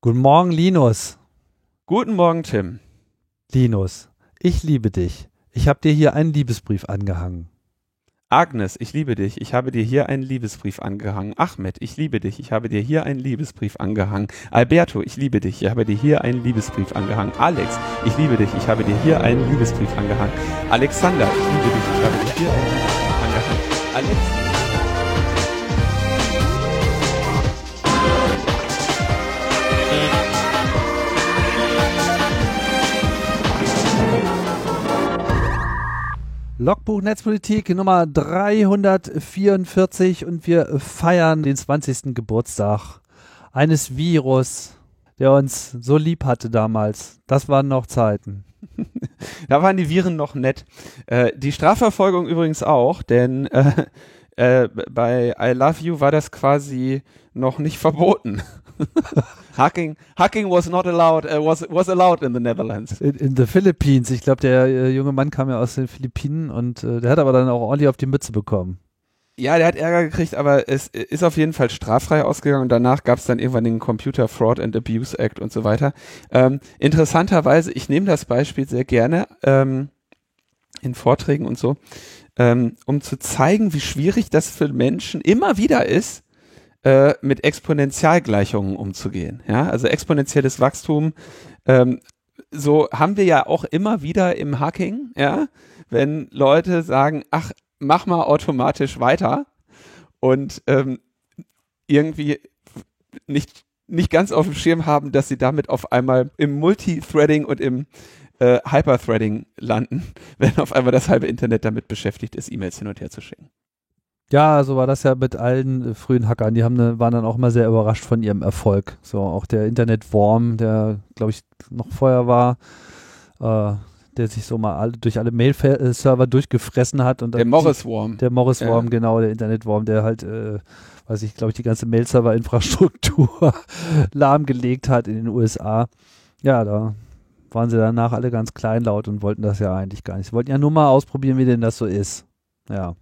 Guten Morgen, Linus. Guten Morgen, Tim. Linus, ich liebe dich. Ich habe dir hier einen Liebesbrief angehangen. Agnes, ich liebe dich. Ich habe dir hier einen Liebesbrief angehangen. Ahmed, ich liebe dich. Ich habe dir hier einen Liebesbrief angehangen. Alberto, ich liebe dich. Ich habe dir hier einen Liebesbrief angehangen. Alex, ich liebe dich. Ich habe dir hier einen Liebesbrief angehangen. Alexander, ich liebe dich. Ich habe dir hier einen Liebesbrief angehangen. Alex, Logbuch Netzpolitik Nummer 344 und wir feiern den 20. Geburtstag eines Virus, der uns so lieb hatte damals. Das waren noch Zeiten. da waren die Viren noch nett. Äh, die Strafverfolgung übrigens auch, denn äh, äh, bei I Love You war das quasi noch nicht verboten. hacking, hacking was not allowed, uh, was, was allowed in the Netherlands. In, in the Philippines. Ich glaube, der äh, junge Mann kam ja aus den Philippinen und äh, der hat aber dann auch ordentlich auf die Mütze bekommen. Ja, der hat Ärger gekriegt, aber es ist auf jeden Fall straffrei ausgegangen und danach gab es dann irgendwann den Computer Fraud and Abuse Act und so weiter. Ähm, interessanterweise, ich nehme das Beispiel sehr gerne ähm, in Vorträgen und so, ähm, um zu zeigen, wie schwierig das für Menschen immer wieder ist, äh, mit Exponentialgleichungen umzugehen. Ja, also exponentielles Wachstum. Ähm, so haben wir ja auch immer wieder im Hacking, ja, wenn Leute sagen, ach, mach mal automatisch weiter und ähm, irgendwie nicht nicht ganz auf dem Schirm haben, dass sie damit auf einmal im Multithreading und im äh, Hyperthreading landen, wenn auf einmal das halbe Internet damit beschäftigt ist, E-Mails hin und her zu schicken. Ja, so war das ja mit allen äh, frühen Hackern. Die haben ne, waren dann auch immer sehr überrascht von ihrem Erfolg. So auch der Internetworm, der glaube ich noch vorher war, äh, der sich so mal alle, durch alle Mail-Server durchgefressen hat und der Morris-Worm. Der Morris-Worm, ja. genau, der Internetworm, der halt, äh, weiß ich, glaube ich, die ganze Mail-Server-Infrastruktur lahmgelegt hat in den USA. Ja, da waren sie danach alle ganz kleinlaut und wollten das ja eigentlich gar nicht. Sie wollten ja nur mal ausprobieren, wie denn das so ist. Ja.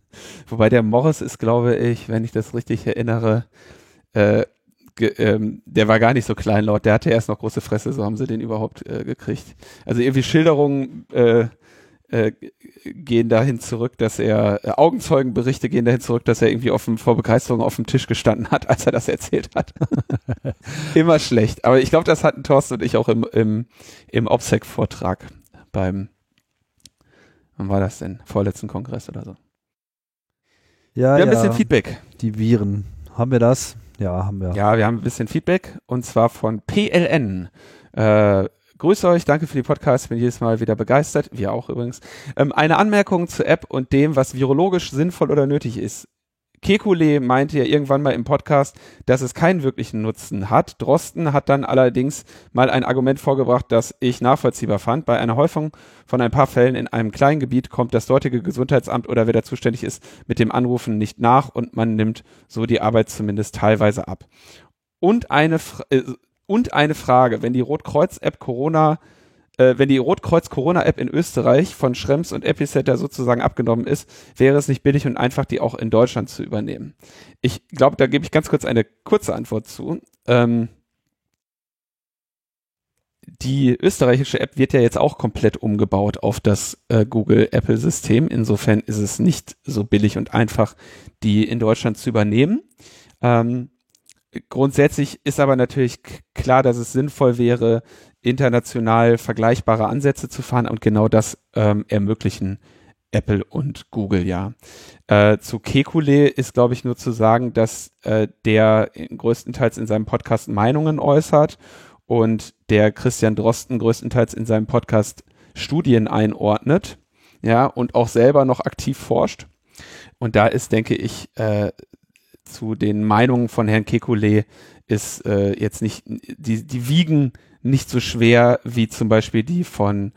Wobei der Morris ist, glaube ich, wenn ich das richtig erinnere, äh, ähm, der war gar nicht so kleinlaut, der hatte erst noch große Fresse, so haben sie den überhaupt äh, gekriegt. Also irgendwie Schilderungen äh, äh, gehen dahin zurück, dass er, äh, Augenzeugenberichte gehen dahin zurück, dass er irgendwie dem, vor Begeisterung auf dem Tisch gestanden hat, als er das erzählt hat. Immer schlecht. Aber ich glaube, das hatten Thorsten und ich auch im, im, im OPSEC-Vortrag beim, wann war das denn? Vorletzten Kongress oder so. Ja, wir haben ja. ein bisschen Feedback. Die Viren. Haben wir das? Ja, haben wir. Ja, wir haben ein bisschen Feedback und zwar von PLN. Äh, Grüße euch, danke für die Podcasts, bin jedes Mal wieder begeistert, wir auch übrigens. Ähm, eine Anmerkung zur App und dem, was virologisch sinnvoll oder nötig ist. Kekulé meinte ja irgendwann mal im Podcast, dass es keinen wirklichen Nutzen hat. Drosten hat dann allerdings mal ein Argument vorgebracht, das ich nachvollziehbar fand. Bei einer Häufung von ein paar Fällen in einem kleinen Gebiet kommt das dortige Gesundheitsamt oder wer da zuständig ist mit dem Anrufen nicht nach und man nimmt so die Arbeit zumindest teilweise ab. Und eine, äh, und eine Frage, wenn die Rotkreuz-App Corona äh, wenn die Rotkreuz-Corona-App in Österreich von Schrems und Epicenter sozusagen abgenommen ist, wäre es nicht billig und einfach, die auch in Deutschland zu übernehmen. Ich glaube, da gebe ich ganz kurz eine kurze Antwort zu. Ähm, die österreichische App wird ja jetzt auch komplett umgebaut auf das äh, Google-Apple-System. Insofern ist es nicht so billig und einfach, die in Deutschland zu übernehmen. Ähm, grundsätzlich ist aber natürlich klar, dass es sinnvoll wäre, international vergleichbare Ansätze zu fahren und genau das ähm, ermöglichen Apple und Google ja. Äh, zu Kekulé ist, glaube ich, nur zu sagen, dass äh, der größtenteils in seinem Podcast Meinungen äußert und der Christian Drosten größtenteils in seinem Podcast Studien einordnet, ja, und auch selber noch aktiv forscht. Und da ist, denke ich, äh, zu den Meinungen von Herrn Kekulé ist äh, jetzt nicht, die, die wiegen nicht so schwer wie zum Beispiel die von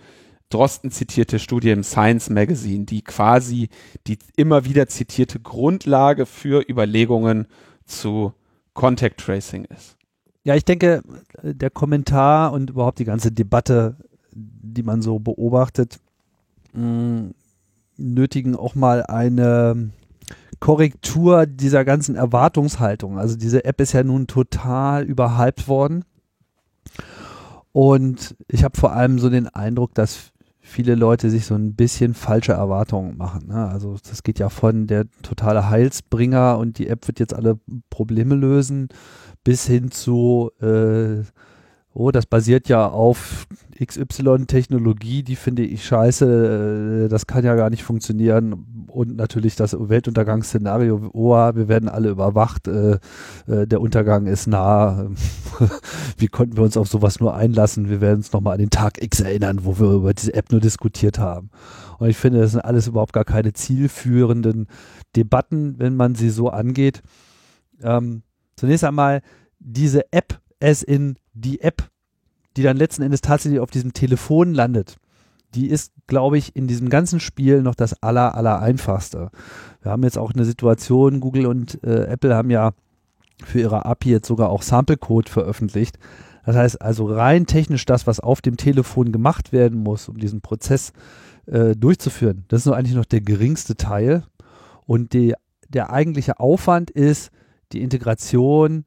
Drosten zitierte Studie im Science Magazine, die quasi die immer wieder zitierte Grundlage für Überlegungen zu Contact Tracing ist. Ja, ich denke, der Kommentar und überhaupt die ganze Debatte, die man so beobachtet, mh, nötigen auch mal eine Korrektur dieser ganzen Erwartungshaltung. Also diese App ist ja nun total überhyped worden Und ich habe vor allem so den Eindruck, dass viele Leute sich so ein bisschen falsche Erwartungen machen. Ne? Also das geht ja von der totale Heilsbringer und die App wird jetzt alle Probleme lösen, bis hin zu äh, oh, das basiert ja auf XY-Technologie, die finde ich scheiße, äh, das kann ja gar nicht funktionieren. Und natürlich das Weltuntergangsszenario, oh, wir werden alle überwacht, äh, äh, der Untergang ist nah. Wie konnten wir uns auf sowas nur einlassen? Wir werden uns nochmal an den Tag X erinnern, wo wir über diese App nur diskutiert haben. Und ich finde, das sind alles überhaupt gar keine zielführenden Debatten, wenn man sie so angeht. Ähm, zunächst einmal, diese App, es in die App, die dann letzten Endes tatsächlich auf diesem Telefon landet, die ist, glaube ich, in diesem ganzen Spiel noch das aller, aller einfachste. Wir haben jetzt auch eine Situation, Google und äh, Apple haben ja für ihre API jetzt sogar auch Sample-Code veröffentlicht. Das heißt also rein technisch das, was auf dem Telefon gemacht werden muss, um diesen Prozess äh, durchzuführen, das ist nur eigentlich noch der geringste Teil. Und die, der eigentliche Aufwand ist die Integration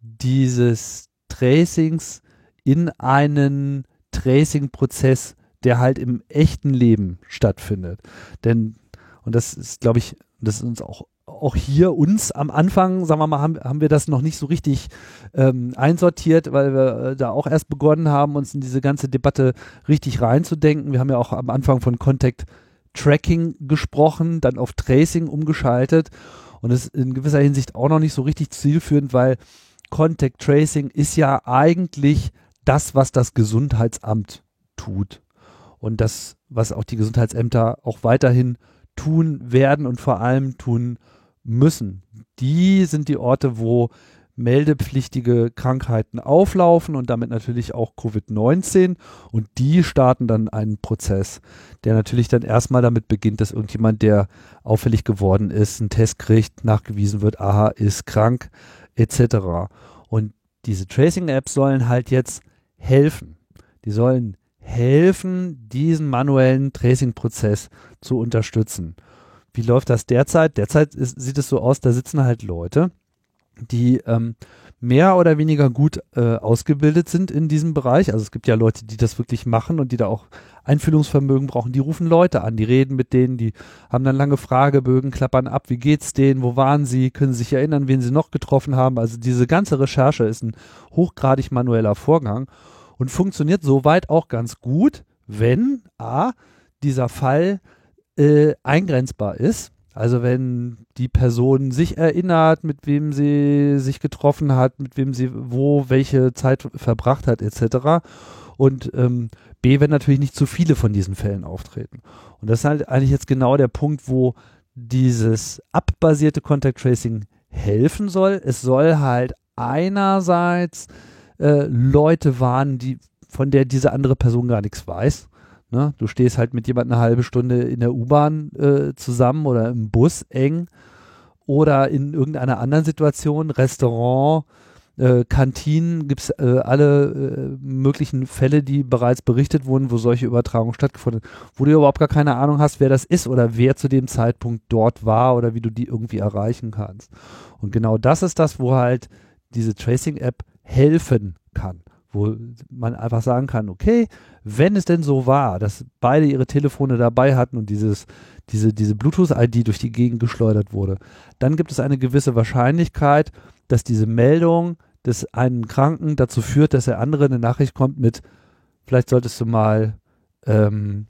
dieses Tracings in einen Tracing-Prozess, der halt im echten Leben stattfindet. Denn, und das ist, glaube ich, das ist uns auch, auch hier uns am Anfang, sagen wir mal, haben, haben wir das noch nicht so richtig ähm, einsortiert, weil wir äh, da auch erst begonnen haben, uns in diese ganze Debatte richtig reinzudenken. Wir haben ja auch am Anfang von Contact Tracking gesprochen, dann auf Tracing umgeschaltet und das ist in gewisser Hinsicht auch noch nicht so richtig zielführend, weil Contact Tracing ist ja eigentlich das, was das Gesundheitsamt tut. Und das, was auch die Gesundheitsämter auch weiterhin tun werden und vor allem tun müssen. Die sind die Orte, wo meldepflichtige Krankheiten auflaufen und damit natürlich auch Covid-19 und die starten dann einen Prozess, der natürlich dann erstmal damit beginnt, dass irgendjemand, der auffällig geworden ist, einen Test kriegt, nachgewiesen wird, aha, ist krank, etc. Und diese Tracing-Apps sollen halt jetzt helfen. Die sollen helfen, diesen manuellen Tracing-Prozess zu unterstützen. Wie läuft das derzeit? Derzeit ist, sieht es so aus, da sitzen halt Leute, die ähm, mehr oder weniger gut äh, ausgebildet sind in diesem Bereich. Also es gibt ja Leute, die das wirklich machen und die da auch Einfühlungsvermögen brauchen. Die rufen Leute an, die reden mit denen, die haben dann lange Fragebögen, klappern ab, wie geht's denen, wo waren sie, können sie sich erinnern, wen sie noch getroffen haben. Also diese ganze Recherche ist ein hochgradig manueller Vorgang und funktioniert soweit auch ganz gut, wenn a dieser Fall äh, eingrenzbar ist also wenn die Person sich erinnert, mit wem sie sich getroffen hat, mit wem sie wo welche Zeit verbracht hat, etc. Und ähm, B, wenn natürlich nicht zu viele von diesen Fällen auftreten. Und das ist halt eigentlich jetzt genau der Punkt, wo dieses abbasierte Contact Tracing helfen soll. Es soll halt einerseits äh, Leute warnen, die von der diese andere Person gar nichts weiß. Ne? Du stehst halt mit jemandem eine halbe Stunde in der U-Bahn äh, zusammen oder im Bus eng oder in irgendeiner anderen Situation, Restaurant, äh, Kantinen, gibt es äh, alle äh, möglichen Fälle, die bereits berichtet wurden, wo solche Übertragungen stattgefunden haben, wo du überhaupt gar keine Ahnung hast, wer das ist oder wer zu dem Zeitpunkt dort war oder wie du die irgendwie erreichen kannst. Und genau das ist das, wo halt diese Tracing-App helfen kann wo man einfach sagen kann, okay, wenn es denn so war, dass beide ihre Telefone dabei hatten und dieses, diese, diese Bluetooth-ID durch die Gegend geschleudert wurde, dann gibt es eine gewisse Wahrscheinlichkeit, dass diese Meldung des einen Kranken dazu führt, dass der andere eine Nachricht kommt mit, vielleicht solltest du mal ähm,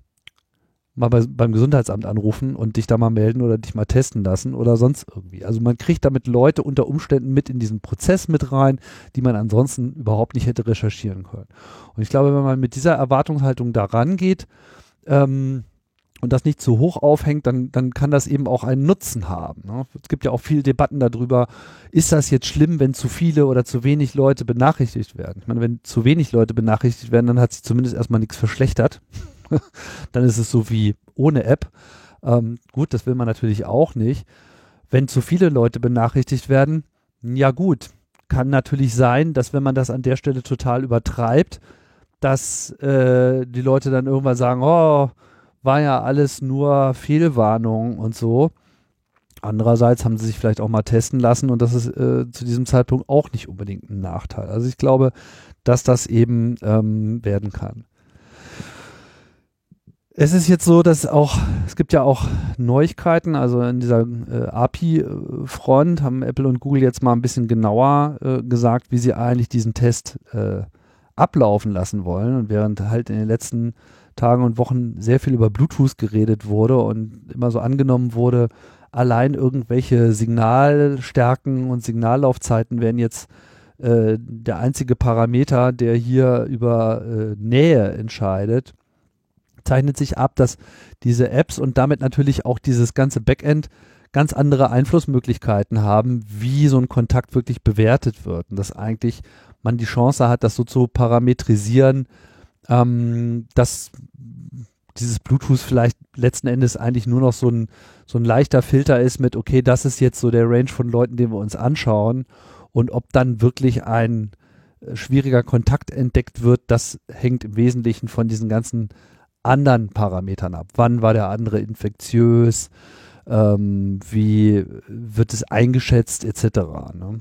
mal bei, beim Gesundheitsamt anrufen und dich da mal melden oder dich mal testen lassen oder sonst irgendwie. Also man kriegt damit Leute unter Umständen mit in diesen Prozess mit rein, die man ansonsten überhaupt nicht hätte recherchieren können. Und ich glaube, wenn man mit dieser Erwartungshaltung da rangeht ähm, und das nicht zu hoch aufhängt, dann, dann kann das eben auch einen Nutzen haben. Ne? Es gibt ja auch viele Debatten darüber, ist das jetzt schlimm, wenn zu viele oder zu wenig Leute benachrichtigt werden? Ich meine, wenn zu wenig Leute benachrichtigt werden, dann hat sich zumindest erstmal nichts verschlechtert. dann ist es so wie ohne App. Ähm, gut, das will man natürlich auch nicht. Wenn zu viele Leute benachrichtigt werden, ja gut, kann natürlich sein, dass wenn man das an der Stelle total übertreibt, dass äh, die Leute dann irgendwann sagen, oh, war ja alles nur Fehlwarnung und so. Andererseits haben sie sich vielleicht auch mal testen lassen und das ist äh, zu diesem Zeitpunkt auch nicht unbedingt ein Nachteil. Also ich glaube, dass das eben ähm, werden kann. Es ist jetzt so, dass auch, es gibt ja auch Neuigkeiten, also in dieser äh, API-Front haben Apple und Google jetzt mal ein bisschen genauer äh, gesagt, wie sie eigentlich diesen Test äh, ablaufen lassen wollen. Und während halt in den letzten Tagen und Wochen sehr viel über Bluetooth geredet wurde und immer so angenommen wurde, allein irgendwelche Signalstärken und Signallaufzeiten werden jetzt äh, der einzige Parameter, der hier über äh, Nähe entscheidet zeichnet sich ab, dass diese Apps und damit natürlich auch dieses ganze Backend ganz andere Einflussmöglichkeiten haben, wie so ein Kontakt wirklich bewertet wird. Und dass eigentlich man die Chance hat, das so zu parametrisieren, ähm, dass dieses Bluetooth vielleicht letzten Endes eigentlich nur noch so ein, so ein leichter Filter ist mit, okay, das ist jetzt so der Range von Leuten, den wir uns anschauen. Und ob dann wirklich ein äh, schwieriger Kontakt entdeckt wird, das hängt im Wesentlichen von diesen ganzen anderen Parametern ab. Wann war der andere infektiös? Ähm, wie wird es eingeschätzt, etc. Ne?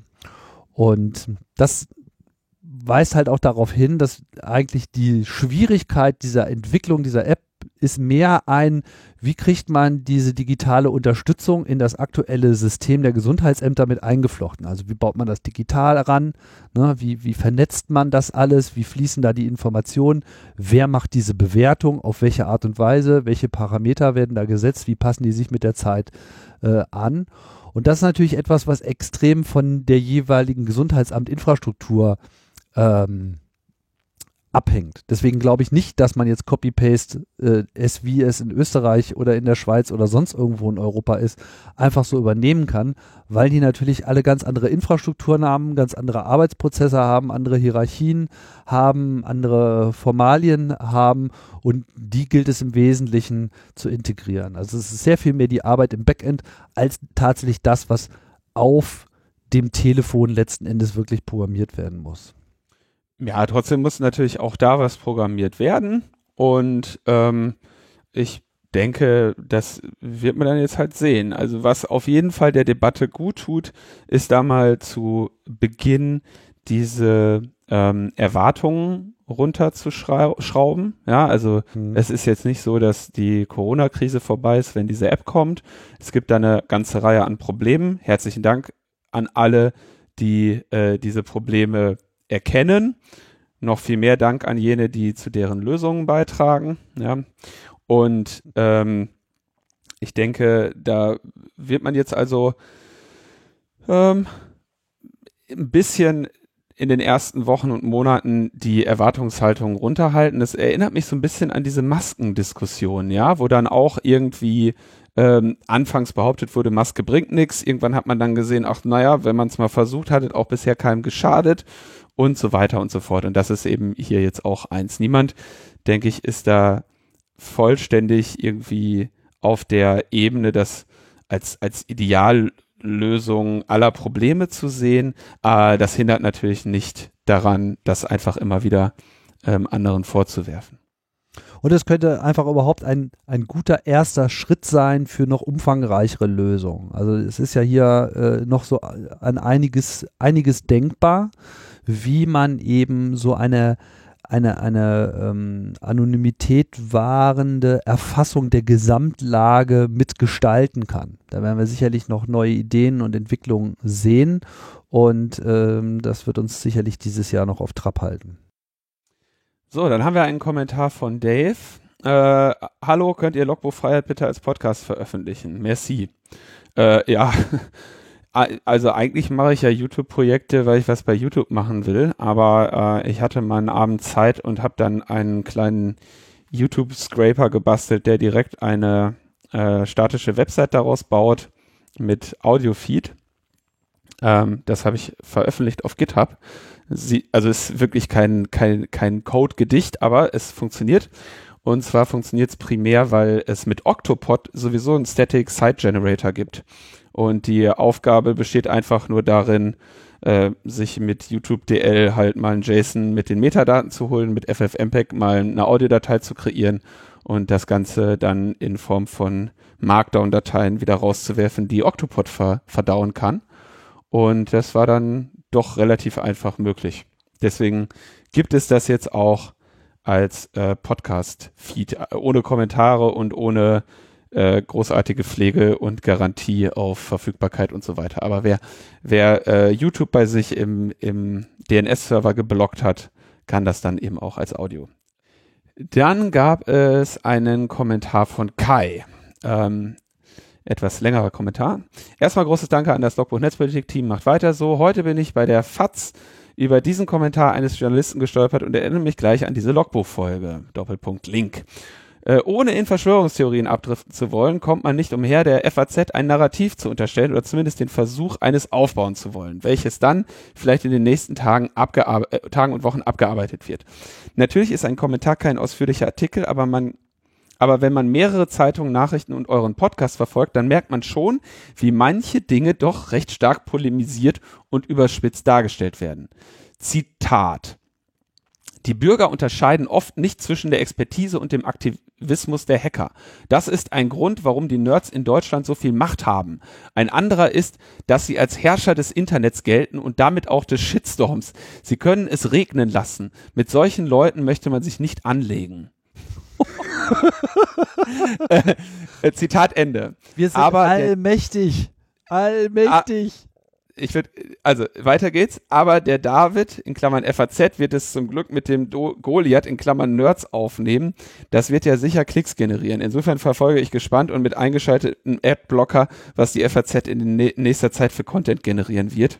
Und das weist halt auch darauf hin, dass eigentlich die Schwierigkeit dieser Entwicklung dieser App ist mehr ein, wie kriegt man diese digitale Unterstützung in das aktuelle System der Gesundheitsämter mit eingeflochten? Also wie baut man das digital ran? Ne? Wie, wie vernetzt man das alles? Wie fließen da die Informationen? Wer macht diese Bewertung? Auf welche Art und Weise? Welche Parameter werden da gesetzt? Wie passen die sich mit der Zeit äh, an? Und das ist natürlich etwas, was extrem von der jeweiligen Gesundheitsamtinfrastruktur ähm, abhängt. Deswegen glaube ich nicht, dass man jetzt Copy-Paste äh, es, wie es in Österreich oder in der Schweiz oder sonst irgendwo in Europa ist, einfach so übernehmen kann, weil die natürlich alle ganz andere Infrastrukturen haben, ganz andere Arbeitsprozesse haben, andere Hierarchien haben, andere Formalien haben und die gilt es im Wesentlichen zu integrieren. Also es ist sehr viel mehr die Arbeit im Backend als tatsächlich das, was auf dem Telefon letzten Endes wirklich programmiert werden muss. Ja, trotzdem muss natürlich auch da was programmiert werden. Und ähm, ich denke, das wird man dann jetzt halt sehen. Also was auf jeden Fall der Debatte gut tut, ist da mal zu Beginn diese ähm, Erwartungen runterzuschrauben. Ja, also hm. es ist jetzt nicht so, dass die Corona-Krise vorbei ist, wenn diese App kommt. Es gibt da eine ganze Reihe an Problemen. Herzlichen Dank an alle, die äh, diese Probleme erkennen. Noch viel mehr Dank an jene, die zu deren Lösungen beitragen. Ja. Und ähm, ich denke, da wird man jetzt also ähm, ein bisschen in den ersten Wochen und Monaten die Erwartungshaltung runterhalten. Das erinnert mich so ein bisschen an diese Maskendiskussion, ja, wo dann auch irgendwie ähm, anfangs behauptet wurde, Maske bringt nichts. Irgendwann hat man dann gesehen, ach naja, wenn man es mal versucht hat, hat auch bisher keinem geschadet und so weiter und so fort. Und das ist eben hier jetzt auch eins. Niemand, denke ich, ist da vollständig irgendwie auf der Ebene, das als, als Ideallösung aller Probleme zu sehen. Äh, das hindert natürlich nicht daran, das einfach immer wieder ähm, anderen vorzuwerfen. Und es könnte einfach überhaupt ein, ein guter erster Schritt sein für noch umfangreichere Lösungen. Also es ist ja hier äh, noch so an einiges, einiges denkbar wie man eben so eine eine, eine ähm, Anonymität wahrende Erfassung der Gesamtlage mitgestalten kann. Da werden wir sicherlich noch neue Ideen und Entwicklungen sehen und ähm, das wird uns sicherlich dieses Jahr noch auf Trab halten. So, dann haben wir einen Kommentar von Dave. Äh, Hallo, könnt ihr Logbuch Freiheit bitte als Podcast veröffentlichen? Merci. Äh, ja, also eigentlich mache ich ja YouTube-Projekte, weil ich was bei YouTube machen will, aber äh, ich hatte mal einen Abend Zeit und habe dann einen kleinen YouTube-Scraper gebastelt, der direkt eine äh, statische Website daraus baut mit Audio-Feed. Ähm, das habe ich veröffentlicht auf GitHub. Sie, also ist wirklich kein, kein, kein Code-Gedicht, aber es funktioniert. Und zwar funktioniert es primär, weil es mit Octopod sowieso einen Static Site Generator gibt. Und die Aufgabe besteht einfach nur darin, äh, sich mit YouTube DL halt mal ein JSON mit den Metadaten zu holen, mit FFmpeg mal eine Audiodatei zu kreieren und das Ganze dann in Form von Markdown-Dateien wieder rauszuwerfen, die Octopod ver verdauen kann. Und das war dann doch relativ einfach möglich. Deswegen gibt es das jetzt auch als äh, Podcast-Feed, äh, ohne Kommentare und ohne äh, großartige Pflege und Garantie auf Verfügbarkeit und so weiter. Aber wer, wer äh, YouTube bei sich im, im DNS-Server geblockt hat, kann das dann eben auch als Audio. Dann gab es einen Kommentar von Kai. Ähm, etwas längerer Kommentar. Erstmal großes Danke an das Logbuch Netzpolitik-Team. Macht weiter so. Heute bin ich bei der FAZ über diesen Kommentar eines Journalisten gestolpert und erinnere mich gleich an diese Logbuchfolge. Doppelpunkt Link. Äh, ohne in Verschwörungstheorien abdriften zu wollen, kommt man nicht umher, der FAZ ein Narrativ zu unterstellen oder zumindest den Versuch eines aufbauen zu wollen, welches dann vielleicht in den nächsten Tagen, äh, Tagen und Wochen abgearbeitet wird. Natürlich ist ein Kommentar kein ausführlicher Artikel, aber man aber wenn man mehrere Zeitungen, Nachrichten und euren Podcast verfolgt, dann merkt man schon, wie manche Dinge doch recht stark polemisiert und überspitzt dargestellt werden. Zitat. Die Bürger unterscheiden oft nicht zwischen der Expertise und dem Aktivismus der Hacker. Das ist ein Grund, warum die Nerds in Deutschland so viel Macht haben. Ein anderer ist, dass sie als Herrscher des Internets gelten und damit auch des Shitstorms. Sie können es regnen lassen. Mit solchen Leuten möchte man sich nicht anlegen. Äh, Zitat Ende. Wir sind Aber allmächtig. Allmächtig. Ah, ich würde, also weiter geht's, aber der David, in Klammern FAZ, wird es zum Glück mit dem Do Goliath, in Klammern Nerds aufnehmen. Das wird ja sicher Klicks generieren. Insofern verfolge ich gespannt und mit eingeschaltetem Adblocker, was die FAZ in nächster Zeit für Content generieren wird.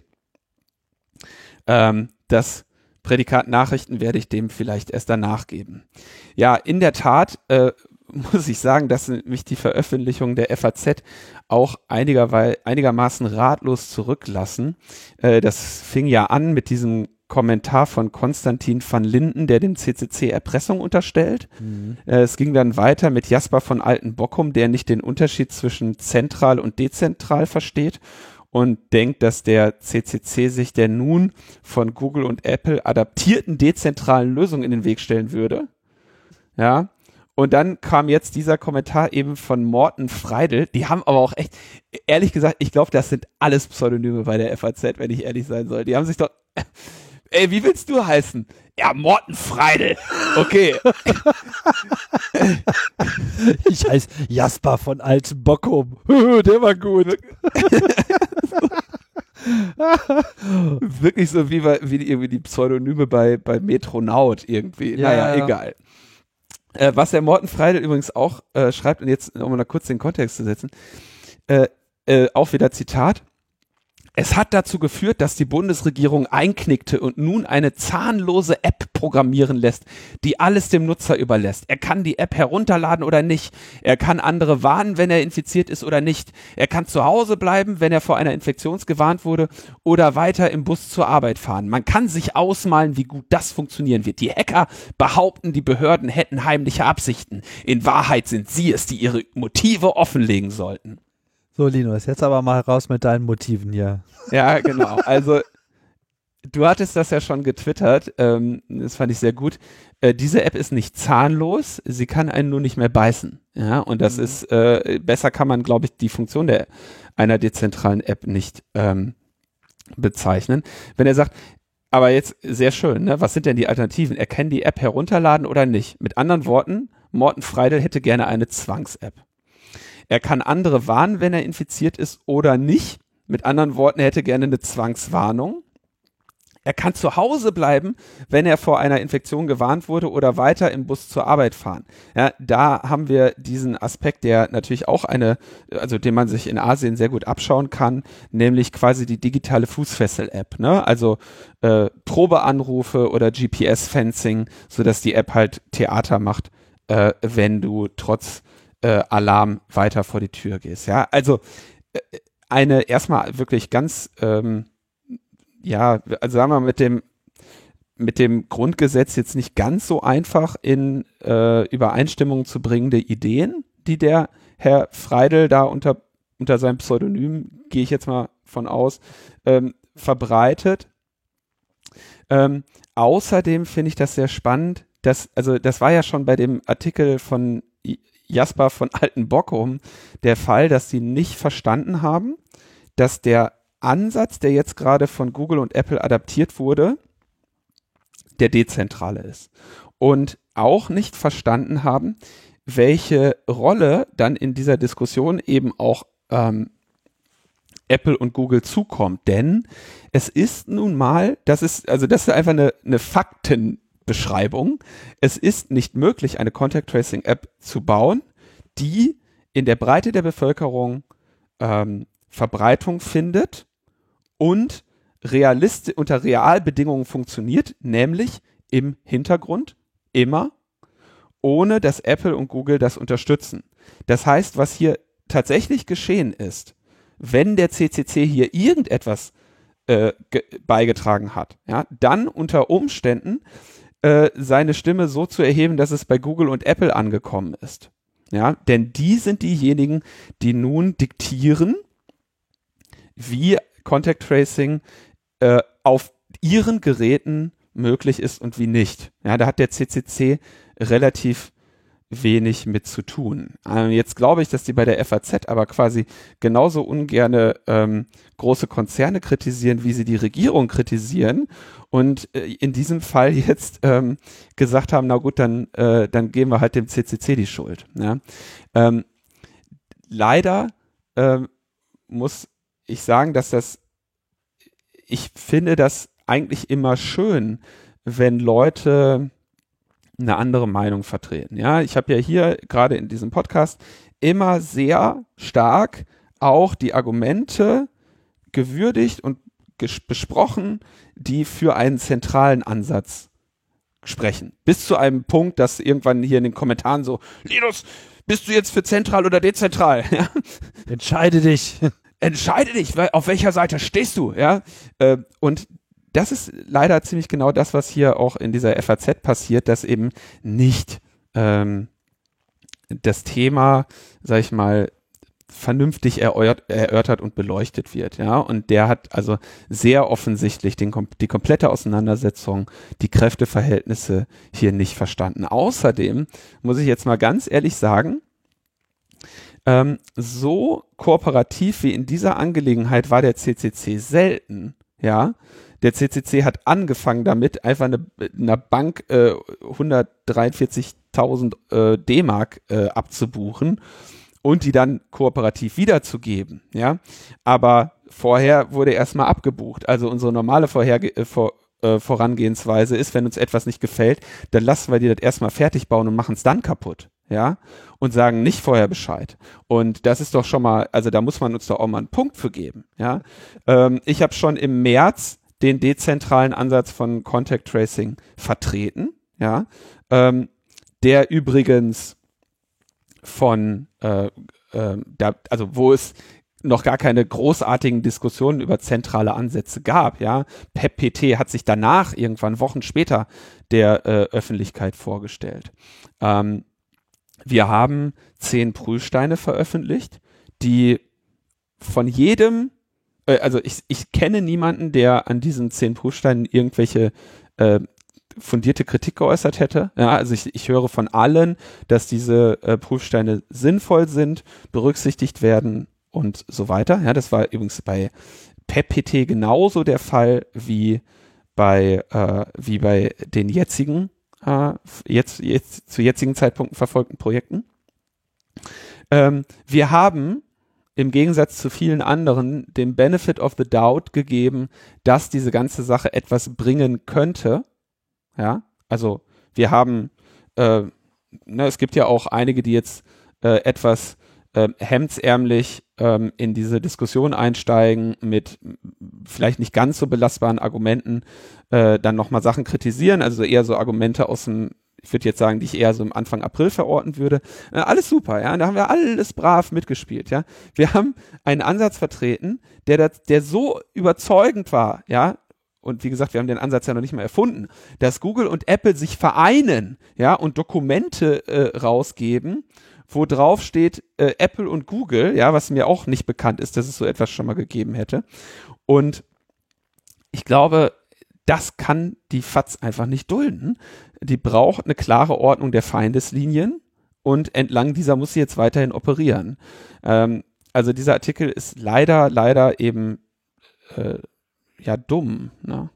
Ähm, das Prädikat Nachrichten werde ich dem vielleicht erst danach geben. Ja, in der Tat äh, muss ich sagen, dass mich die Veröffentlichung der FAZ auch einiger, einigermaßen ratlos zurücklassen. Äh, das fing ja an mit diesem Kommentar von Konstantin van Linden, der dem CCC Erpressung unterstellt. Mhm. Äh, es ging dann weiter mit Jasper von Altenbockum, der nicht den Unterschied zwischen zentral und dezentral versteht und denkt, dass der CCC sich der nun von Google und Apple adaptierten dezentralen Lösung in den Weg stellen würde. Ja. Und dann kam jetzt dieser Kommentar eben von Morten Freidel. Die haben aber auch echt, ehrlich gesagt, ich glaube, das sind alles Pseudonyme bei der FAZ, wenn ich ehrlich sein soll. Die haben sich doch, ey, wie willst du heißen? Ja, Morten Freidel. Okay. ich heiße Jasper von Altenbockum. Der war gut. Wirklich so wie, wie irgendwie die Pseudonyme bei, bei Metronaut irgendwie. Ja, naja, ja. egal. Äh, was der Morten Freidel übrigens auch äh, schreibt, und jetzt, um mal kurz den Kontext zu setzen, äh, äh, auch wieder Zitat. Es hat dazu geführt, dass die Bundesregierung einknickte und nun eine zahnlose App programmieren lässt, die alles dem Nutzer überlässt. Er kann die App herunterladen oder nicht. Er kann andere warnen, wenn er infiziert ist oder nicht. Er kann zu Hause bleiben, wenn er vor einer Infektion gewarnt wurde oder weiter im Bus zur Arbeit fahren. Man kann sich ausmalen, wie gut das funktionieren wird. Die Hacker behaupten, die Behörden hätten heimliche Absichten. In Wahrheit sind sie es, die ihre Motive offenlegen sollten. So, Linus, jetzt aber mal raus mit deinen Motiven hier. Ja, genau. Also, du hattest das ja schon getwittert. Ähm, das fand ich sehr gut. Äh, diese App ist nicht zahnlos. Sie kann einen nur nicht mehr beißen. Ja, und das mhm. ist, äh, besser kann man, glaube ich, die Funktion der, einer dezentralen App nicht ähm, bezeichnen. Wenn er sagt, aber jetzt sehr schön, ne? Was sind denn die Alternativen? Er kann die App herunterladen oder nicht? Mit anderen Worten, Morten Freidel hätte gerne eine Zwangs-App. Er kann andere warnen, wenn er infiziert ist oder nicht. Mit anderen Worten, er hätte gerne eine Zwangswarnung. Er kann zu Hause bleiben, wenn er vor einer Infektion gewarnt wurde oder weiter im Bus zur Arbeit fahren. Ja, da haben wir diesen Aspekt, der natürlich auch eine, also den man sich in Asien sehr gut abschauen kann, nämlich quasi die digitale Fußfessel-App. Ne? Also äh, Probeanrufe oder GPS-Fencing, sodass die App halt Theater macht, äh, wenn du trotz äh, Alarm weiter vor die Tür gehst. Ja, also äh, eine erstmal wirklich ganz, ähm, ja, also sagen wir mal mit dem mit dem Grundgesetz jetzt nicht ganz so einfach in äh, Übereinstimmung zu bringende Ideen, die der Herr Freidel da unter, unter seinem Pseudonym, gehe ich jetzt mal von aus, ähm, verbreitet. Ähm, außerdem finde ich das sehr spannend, dass, also das war ja schon bei dem Artikel von Jasper von Altenbockum der Fall, dass sie nicht verstanden haben, dass der Ansatz, der jetzt gerade von Google und Apple adaptiert wurde, der dezentrale ist. Und auch nicht verstanden haben, welche Rolle dann in dieser Diskussion eben auch ähm, Apple und Google zukommt. Denn es ist nun mal, das ist, also das ist einfach eine, eine Faktenbeschreibung. Es ist nicht möglich, eine Contact Tracing App zu bauen, die in der Breite der Bevölkerung ähm, Verbreitung findet und realist unter Realbedingungen funktioniert, nämlich im Hintergrund immer, ohne dass Apple und Google das unterstützen. Das heißt, was hier tatsächlich geschehen ist, wenn der CCC hier irgendetwas äh, beigetragen hat, ja, dann unter Umständen äh, seine Stimme so zu erheben, dass es bei Google und Apple angekommen ist. Ja, denn die sind diejenigen, die nun diktieren, wie Contact Tracing äh, auf ihren Geräten möglich ist und wie nicht. Ja, da hat der CCC relativ wenig mit zu tun. Ähm, jetzt glaube ich, dass die bei der FAZ aber quasi genauso ungerne ähm, große Konzerne kritisieren, wie sie die Regierung kritisieren und äh, in diesem Fall jetzt ähm, gesagt haben, na gut, dann, äh, dann geben wir halt dem CCC die Schuld. Ja? Ähm, leider ähm, muss ich sagen, dass das, ich finde das eigentlich immer schön, wenn Leute eine andere Meinung vertreten. Ja, ich habe ja hier gerade in diesem Podcast immer sehr stark auch die Argumente gewürdigt und besprochen, die für einen zentralen Ansatz sprechen. Bis zu einem Punkt, dass irgendwann hier in den Kommentaren so, Linus, bist du jetzt für zentral oder dezentral? Ja? Entscheide dich. Entscheide dich, auf welcher Seite stehst du, ja? Äh, und das ist leider ziemlich genau das, was hier auch in dieser FAZ passiert, dass eben nicht ähm, das Thema, sag ich mal, vernünftig erörtert und beleuchtet wird, ja. Und der hat also sehr offensichtlich den, die komplette Auseinandersetzung, die Kräfteverhältnisse hier nicht verstanden. Außerdem muss ich jetzt mal ganz ehrlich sagen, ähm, so kooperativ wie in dieser Angelegenheit war der CCC selten, ja. Der CCC hat angefangen damit, einfach eine, einer Bank äh, 143.000 äh, D-Mark äh, abzubuchen und die dann kooperativ wiederzugeben, ja. Aber vorher wurde erstmal abgebucht. Also unsere normale Vorherge äh, vor, äh, Vorangehensweise ist, wenn uns etwas nicht gefällt, dann lassen wir die das erstmal fertig bauen und machen es dann kaputt, ja. Und sagen nicht vorher Bescheid. Und das ist doch schon mal, also da muss man uns doch auch mal einen Punkt für geben, ja. Ähm, ich habe schon im März den dezentralen Ansatz von Contact Tracing vertreten, ja, ähm, der übrigens von, äh, äh, da, also wo es noch gar keine großartigen Diskussionen über zentrale Ansätze gab, ja. PEP-PT hat sich danach irgendwann Wochen später der äh, Öffentlichkeit vorgestellt. Ähm, wir haben zehn Prüfsteine veröffentlicht, die von jedem äh, also ich, ich kenne niemanden, der an diesen zehn Prüfsteinen irgendwelche äh, fundierte Kritik geäußert hätte. Ja, also ich, ich höre von allen, dass diese äh, Prüfsteine sinnvoll sind, berücksichtigt werden und so weiter. Ja, das war übrigens bei PEPPT genauso der Fall wie bei äh, wie bei den jetzigen äh, jetzt jetzt zu jetzigen Zeitpunkten verfolgten Projekten. Ähm, wir haben im Gegensatz zu vielen anderen den Benefit of the Doubt gegeben, dass diese ganze Sache etwas bringen könnte. Ja, also wir haben, äh, ne, es gibt ja auch einige, die jetzt äh, etwas äh, hemdsärmlich ähm, in diese Diskussion einsteigen mit vielleicht nicht ganz so belastbaren Argumenten, äh, dann nochmal Sachen kritisieren, also eher so Argumente aus dem ich würde jetzt sagen, die ich eher so im Anfang April verorten würde. Äh, alles super, ja. Da haben wir alles brav mitgespielt, ja. Wir haben einen Ansatz vertreten, der, das, der so überzeugend war, ja. Und wie gesagt, wir haben den Ansatz ja noch nicht mal erfunden, dass Google und Apple sich vereinen, ja, und Dokumente äh, rausgeben, wo drauf steht äh, Apple und Google, ja, was mir auch nicht bekannt ist, dass es so etwas schon mal gegeben hätte. Und ich glaube, das kann die FATS einfach nicht dulden. Die braucht eine klare Ordnung der Feindeslinien und entlang dieser muss sie jetzt weiterhin operieren. Ähm, also dieser Artikel ist leider, leider eben äh, ja dumm. Ne?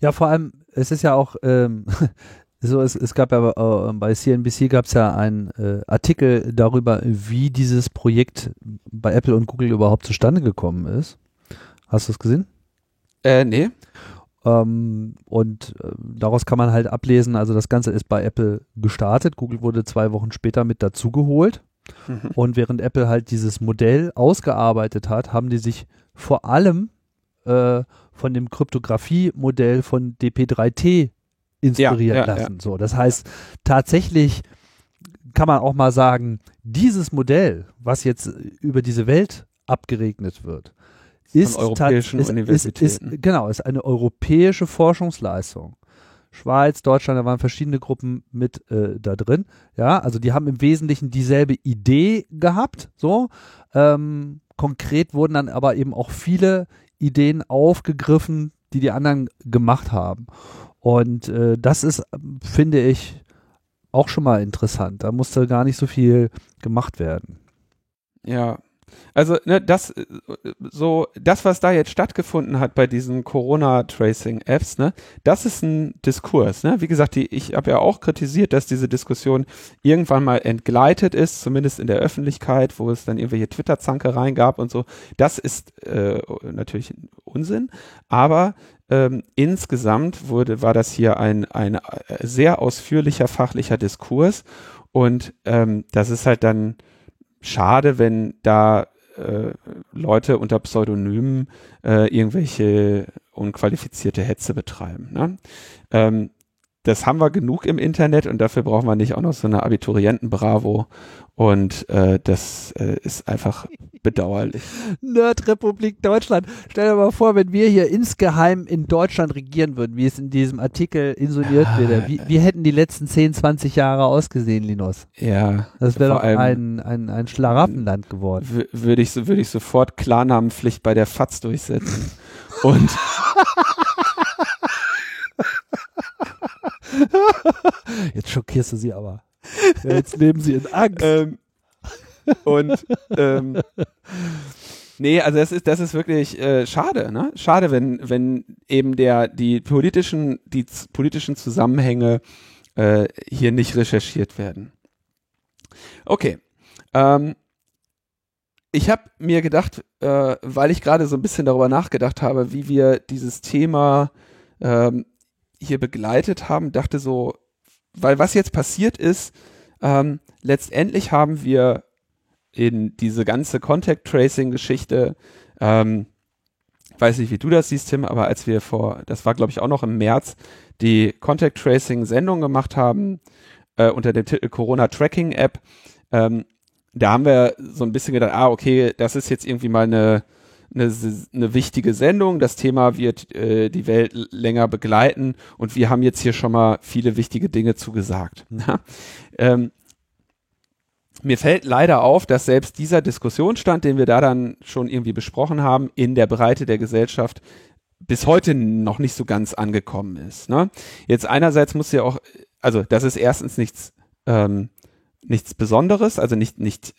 Ja, vor allem es ist ja auch ähm, so, es, es gab ja äh, bei CNBC gab es ja einen äh, Artikel darüber, wie dieses Projekt bei Apple und Google überhaupt zustande gekommen ist. Hast du es gesehen? Äh, nee. Ähm, und äh, daraus kann man halt ablesen, also das Ganze ist bei Apple gestartet. Google wurde zwei Wochen später mit dazugeholt. Mhm. Und während Apple halt dieses Modell ausgearbeitet hat, haben die sich vor allem äh, von dem Kryptographie-Modell von DP3T inspirieren ja, ja, lassen. Ja. So, das heißt, tatsächlich kann man auch mal sagen, dieses Modell, was jetzt über diese Welt abgeregnet wird, ist, europäischen ist, Universitäten. Ist, ist, genau, ist eine europäische Forschungsleistung. Schweiz, Deutschland, da waren verschiedene Gruppen mit äh, da drin. Ja, also die haben im Wesentlichen dieselbe Idee gehabt. So ähm, konkret wurden dann aber eben auch viele Ideen aufgegriffen, die die anderen gemacht haben. Und äh, das ist, finde ich, auch schon mal interessant. Da musste gar nicht so viel gemacht werden. Ja, also ne, das so das, was da jetzt stattgefunden hat bei diesen Corona-Tracing-Apps, ne, das ist ein Diskurs. Ne? Wie gesagt, die, ich habe ja auch kritisiert, dass diese Diskussion irgendwann mal entgleitet ist, zumindest in der Öffentlichkeit, wo es dann irgendwelche Twitter-Zankereien gab und so. Das ist äh, natürlich Unsinn, aber ähm, insgesamt wurde, war das hier ein, ein sehr ausführlicher fachlicher Diskurs und ähm, das ist halt dann schade, wenn da äh, Leute unter Pseudonymen äh, irgendwelche unqualifizierte Hetze betreiben. Ne? Ähm, das haben wir genug im Internet und dafür brauchen wir nicht auch noch so eine Abiturienten-Bravo. Und äh, das äh, ist einfach bedauerlich. Nerdrepublik Deutschland. Stell dir mal vor, wenn wir hier insgeheim in Deutschland regieren würden, wie es in diesem Artikel insuliert ah, wird. Wie, wie hätten die letzten 10, 20 Jahre ausgesehen, Linus? Ja. Das wäre doch ein, ein, ein Schlaraffenland geworden. Würde ich, würd ich sofort Klarnamenpflicht bei der FATS durchsetzen. und Jetzt schockierst du sie aber. Ja, jetzt leben sie in Angst. Ähm, und ähm, nee, also das ist das ist wirklich äh, schade, ne? Schade, wenn wenn eben der die politischen die politischen Zusammenhänge äh, hier nicht recherchiert werden. Okay. Ähm, ich habe mir gedacht, äh, weil ich gerade so ein bisschen darüber nachgedacht habe, wie wir dieses Thema ähm, hier begleitet haben, dachte so, weil was jetzt passiert ist, ähm, letztendlich haben wir in diese ganze Contact Tracing Geschichte, ähm, weiß nicht, wie du das siehst, Tim, aber als wir vor, das war glaube ich auch noch im März, die Contact Tracing Sendung gemacht haben äh, unter dem Titel Corona Tracking App, ähm, da haben wir so ein bisschen gedacht, ah okay, das ist jetzt irgendwie mal eine eine, eine wichtige Sendung. Das Thema wird äh, die Welt länger begleiten und wir haben jetzt hier schon mal viele wichtige Dinge zugesagt. ähm, mir fällt leider auf, dass selbst dieser Diskussionsstand, den wir da dann schon irgendwie besprochen haben, in der Breite der Gesellschaft bis heute noch nicht so ganz angekommen ist. Ne? Jetzt einerseits muss ja auch, also das ist erstens nichts ähm, nichts Besonderes, also nicht, nicht,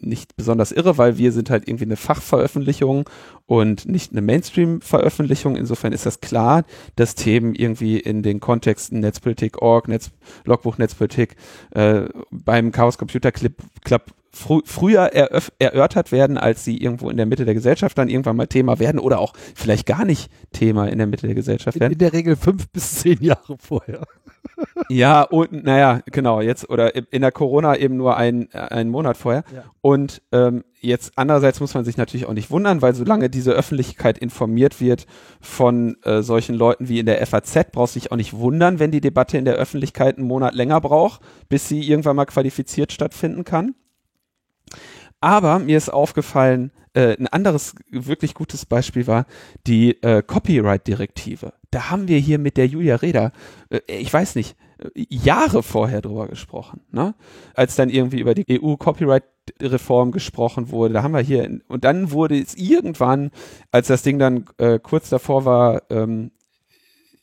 nicht besonders irre, weil wir sind halt irgendwie eine Fachveröffentlichung und nicht eine Mainstream-Veröffentlichung. Insofern ist das klar, dass Themen irgendwie in den Kontexten Netzpolitik, Org, Netz, Logbuch Netzpolitik, äh, beim Chaos Computer Club, Club frü früher erörtert werden, als sie irgendwo in der Mitte der Gesellschaft dann irgendwann mal Thema werden oder auch vielleicht gar nicht Thema in der Mitte der Gesellschaft werden. In der Regel fünf bis zehn Jahre vorher. Ja, und naja, genau, jetzt oder in der Corona eben nur ein, einen Monat vorher. Ja. Und ähm, jetzt andererseits muss man sich natürlich auch nicht wundern, weil solange diese Öffentlichkeit informiert wird von äh, solchen Leuten wie in der FAZ, brauchst du dich auch nicht wundern, wenn die Debatte in der Öffentlichkeit einen Monat länger braucht, bis sie irgendwann mal qualifiziert stattfinden kann. Aber mir ist aufgefallen, äh, ein anderes wirklich gutes Beispiel war die äh, Copyright-Direktive. Da haben wir hier mit der Julia Reda, äh, ich weiß nicht, äh, Jahre vorher drüber gesprochen, ne? Als dann irgendwie über die EU-Copyright-Reform gesprochen wurde, da haben wir hier, und dann wurde es irgendwann, als das Ding dann äh, kurz davor war, ähm,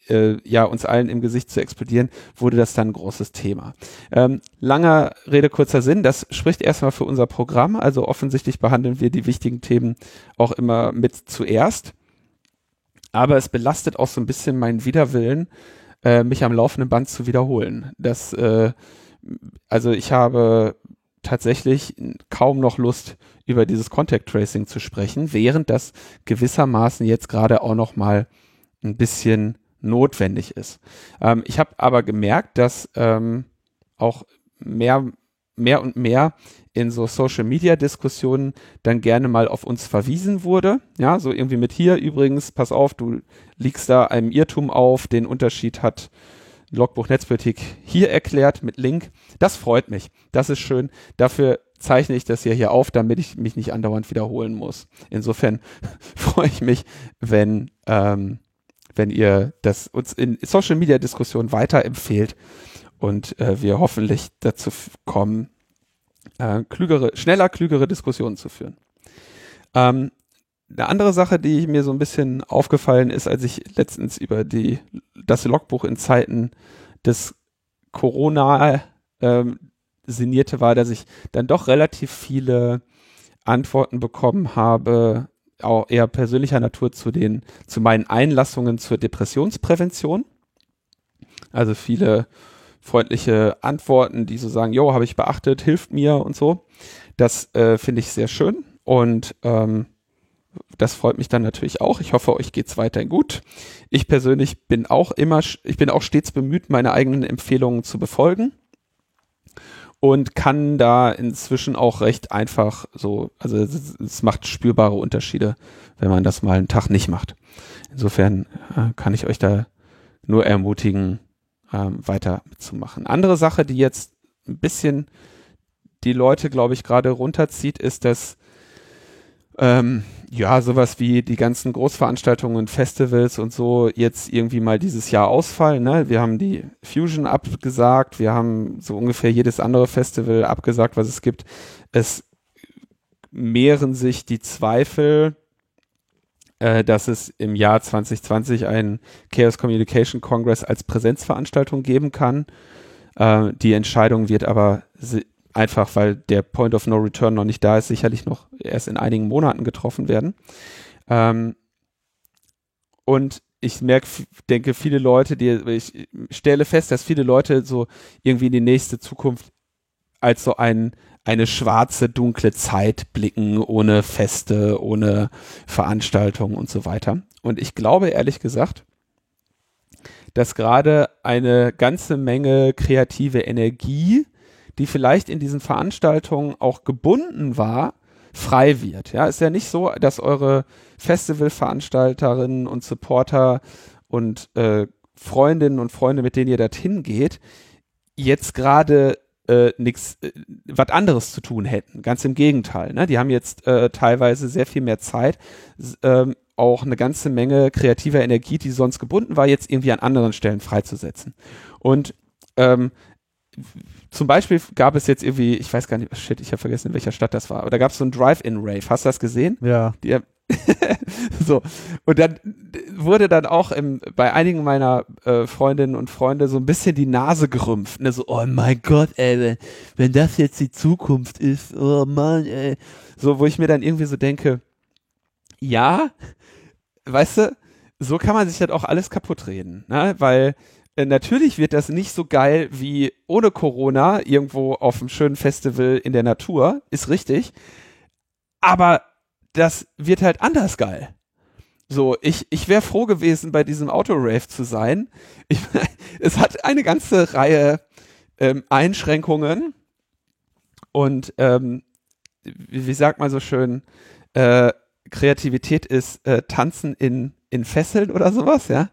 äh, ja uns allen im Gesicht zu explodieren, wurde das dann ein großes Thema. Ähm, langer Rede, kurzer Sinn, das spricht erstmal für unser Programm, also offensichtlich behandeln wir die wichtigen Themen auch immer mit zuerst. aber es belastet auch so ein bisschen meinen Widerwillen, äh, mich am laufenden Band zu wiederholen. Das, äh, also ich habe tatsächlich kaum noch Lust, über dieses Contact Tracing zu sprechen, während das gewissermaßen jetzt gerade auch noch mal ein bisschen notwendig ist. Ähm, ich habe aber gemerkt, dass ähm, auch mehr, mehr und mehr in so Social Media Diskussionen dann gerne mal auf uns verwiesen wurde. Ja, so irgendwie mit hier übrigens, pass auf, du liegst da einem Irrtum auf, den Unterschied hat Logbuch Netzpolitik hier erklärt mit Link. Das freut mich. Das ist schön. Dafür zeichne ich das ja hier auf, damit ich mich nicht andauernd wiederholen muss. Insofern freue ich mich, wenn, ähm, wenn ihr das uns in Social Media Diskussionen weiterempfehlt und äh, wir hoffentlich dazu kommen, äh, klügere, schneller klügere Diskussionen zu führen. Ähm, eine andere Sache, die mir so ein bisschen aufgefallen ist, als ich letztens über die, das Logbuch in Zeiten des Corona ähm, sinnierte, war, dass ich dann doch relativ viele Antworten bekommen habe, auch eher persönlicher Natur zu den, zu meinen Einlassungen zur Depressionsprävention. Also viele freundliche Antworten, die so sagen, jo, habe ich beachtet, hilft mir und so. Das äh, finde ich sehr schön und ähm, das freut mich dann natürlich auch. Ich hoffe, euch geht's weiterhin gut. Ich persönlich bin auch immer, ich bin auch stets bemüht, meine eigenen Empfehlungen zu befolgen und kann da inzwischen auch recht einfach so, also es, es macht spürbare Unterschiede, wenn man das mal einen Tag nicht macht. Insofern äh, kann ich euch da nur ermutigen, ähm, weiter mitzumachen. Andere Sache, die jetzt ein bisschen die Leute, glaube ich, gerade runterzieht, ist, dass ähm, ja, sowas wie die ganzen Großveranstaltungen und Festivals und so jetzt irgendwie mal dieses Jahr ausfallen. Ne? Wir haben die Fusion abgesagt, wir haben so ungefähr jedes andere Festival abgesagt, was es gibt. Es mehren sich die Zweifel, äh, dass es im Jahr 2020 einen Chaos Communication Congress als Präsenzveranstaltung geben kann. Äh, die Entscheidung wird aber einfach weil der Point of No Return noch nicht da ist, sicherlich noch erst in einigen Monaten getroffen werden. Ähm, und ich merke, denke, viele Leute, die, ich stelle fest, dass viele Leute so irgendwie in die nächste Zukunft als so ein, eine schwarze, dunkle Zeit blicken, ohne Feste, ohne Veranstaltungen und so weiter. Und ich glaube ehrlich gesagt, dass gerade eine ganze Menge kreative Energie die vielleicht in diesen Veranstaltungen auch gebunden war, frei wird. Ja, ist ja nicht so, dass eure Festivalveranstalterinnen und Supporter und äh, Freundinnen und Freunde, mit denen ihr dorthin geht, jetzt gerade äh, nichts, äh, was anderes zu tun hätten. Ganz im Gegenteil. Ne? Die haben jetzt äh, teilweise sehr viel mehr Zeit, ähm, auch eine ganze Menge kreativer Energie, die sonst gebunden war, jetzt irgendwie an anderen Stellen freizusetzen. Und ähm, zum Beispiel gab es jetzt irgendwie, ich weiß gar nicht, shit, ich habe vergessen, in welcher Stadt das war, aber da gab es so ein Drive-In-Rave. Hast du das gesehen? Ja. Die, so. Und dann wurde dann auch im, bei einigen meiner äh, Freundinnen und Freunde so ein bisschen die Nase gerümpft. Ne? So, oh mein Gott, ey, wenn, wenn das jetzt die Zukunft ist, oh Mann, ey. So, wo ich mir dann irgendwie so denke, ja, weißt du, so kann man sich halt auch alles kaputt reden, ne? Weil natürlich wird das nicht so geil wie ohne Corona irgendwo auf einem schönen Festival in der Natur, ist richtig. Aber das wird halt anders geil. So, ich, ich wäre froh gewesen, bei diesem Autorave zu sein. Ich, es hat eine ganze Reihe ähm, Einschränkungen und ähm, wie, wie sagt man so schön, äh, Kreativität ist äh, Tanzen in, in Fesseln oder sowas, ja.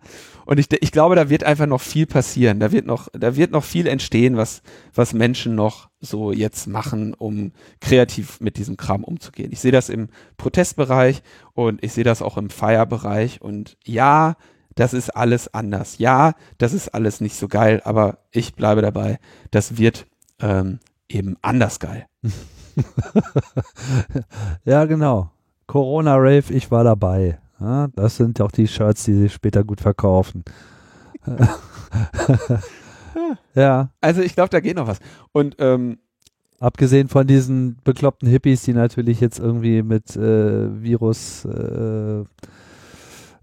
Und ich, ich glaube, da wird einfach noch viel passieren. Da wird noch, da wird noch viel entstehen, was, was Menschen noch so jetzt machen, um kreativ mit diesem Kram umzugehen. Ich sehe das im Protestbereich und ich sehe das auch im Feierbereich. Und ja, das ist alles anders. Ja, das ist alles nicht so geil, aber ich bleibe dabei, das wird ähm, eben anders geil. ja, genau. Corona Rave, ich war dabei. Ja, das sind auch die Shirts, die sich später gut verkaufen. ja. Also ich glaube, da geht noch was. Und ähm, abgesehen von diesen bekloppten Hippies, die natürlich jetzt irgendwie mit äh, Virus äh,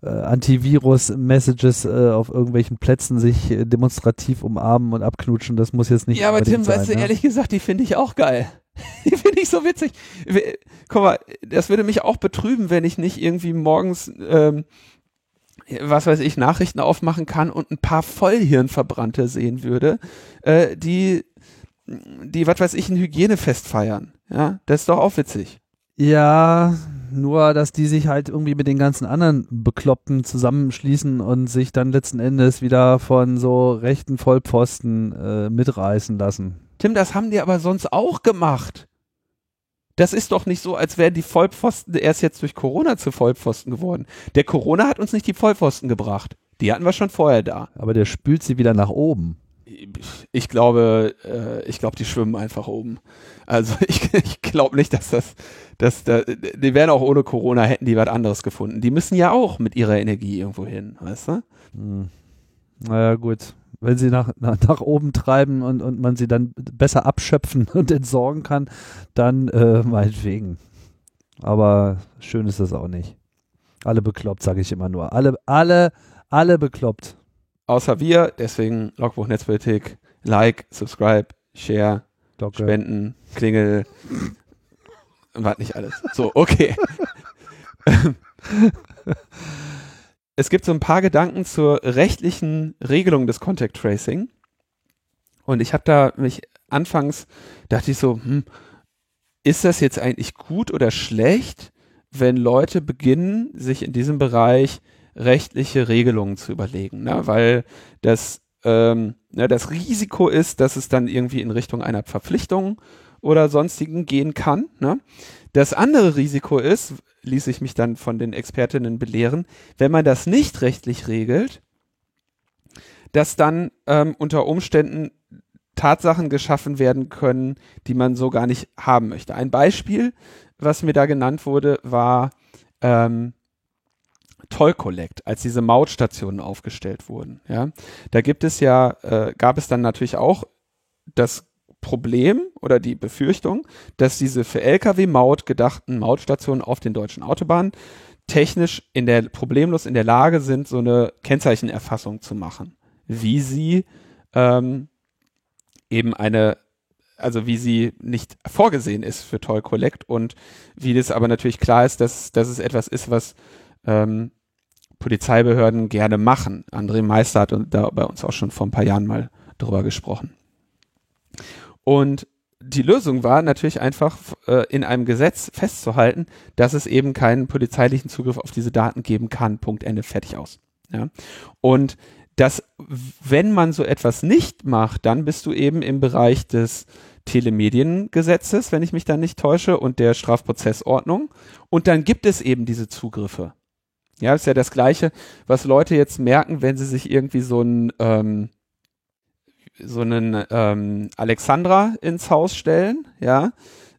äh, Antivirus-Messages äh, auf irgendwelchen Plätzen sich äh, demonstrativ umarmen und abknutschen. Das muss jetzt nicht Ja, aber Tim, sein, weißt du, ne? ehrlich gesagt, die finde ich auch geil. Die finde ich so witzig. Guck mal, das würde mich auch betrüben, wenn ich nicht irgendwie morgens, ähm, was weiß ich, Nachrichten aufmachen kann und ein paar Vollhirnverbrannte sehen würde, äh, die, die, was weiß ich, ein Hygienefest feiern. Ja, das ist doch auch witzig. Ja, nur dass die sich halt irgendwie mit den ganzen anderen Bekloppten zusammenschließen und sich dann letzten Endes wieder von so rechten Vollpfosten äh, mitreißen lassen. Tim, das haben die aber sonst auch gemacht. Das ist doch nicht so, als wären die Vollpfosten erst jetzt durch Corona zu Vollpfosten geworden. Der Corona hat uns nicht die Vollpfosten gebracht. Die hatten wir schon vorher da. Aber der spült sie wieder nach oben. Ich glaube, äh, ich glaube, die schwimmen einfach oben. Also ich, ich glaube nicht, dass das, dass da, die wären auch ohne Corona hätten die was anderes gefunden. Die müssen ja auch mit ihrer Energie irgendwo hin, weißt du? Hm. Naja, gut. Wenn sie nach, nach, nach oben treiben und, und man sie dann besser abschöpfen und entsorgen kann, dann äh, meinetwegen. Aber schön ist das auch nicht. Alle bekloppt, sage ich immer nur. Alle, alle, alle bekloppt. Außer wir, deswegen Logbuch Netzpolitik, Like, Subscribe, Share, Glocke. Spenden, Klingel, was nicht alles. So, okay. es gibt so ein paar Gedanken zur rechtlichen Regelung des Contact Tracing. Und ich habe da mich anfangs, dachte ich so, hm, ist das jetzt eigentlich gut oder schlecht, wenn Leute beginnen, sich in diesem Bereich rechtliche Regelungen zu überlegen, ne? weil das, ähm, ne, das Risiko ist, dass es dann irgendwie in Richtung einer Verpflichtung oder sonstigen gehen kann. Ne? Das andere Risiko ist, ließ ich mich dann von den Expertinnen belehren, wenn man das nicht rechtlich regelt, dass dann ähm, unter Umständen Tatsachen geschaffen werden können, die man so gar nicht haben möchte. Ein Beispiel, was mir da genannt wurde, war ähm, Toll Collect, als diese Mautstationen aufgestellt wurden. Ja, da gibt es ja, äh, gab es dann natürlich auch das Problem oder die Befürchtung, dass diese für Lkw-Maut gedachten Mautstationen auf den deutschen Autobahnen technisch in der problemlos in der Lage sind, so eine Kennzeichenerfassung zu machen, wie sie ähm, eben eine also wie sie nicht vorgesehen ist für Toll Collect und wie das aber natürlich klar ist, dass, dass es etwas ist, was ähm, Polizeibehörden gerne machen. André Meister hat da bei uns auch schon vor ein paar Jahren mal drüber gesprochen. Und die Lösung war natürlich einfach äh, in einem Gesetz festzuhalten, dass es eben keinen polizeilichen Zugriff auf diese Daten geben kann. Punkt Ende, fertig aus. Ja? Und dass, wenn man so etwas nicht macht, dann bist du eben im Bereich des Telemediengesetzes, wenn ich mich da nicht täusche, und der Strafprozessordnung. Und dann gibt es eben diese Zugriffe. Ja, ist ja das Gleiche, was Leute jetzt merken, wenn sie sich irgendwie so ein ähm, so einen ähm, Alexandra ins Haus stellen, ja,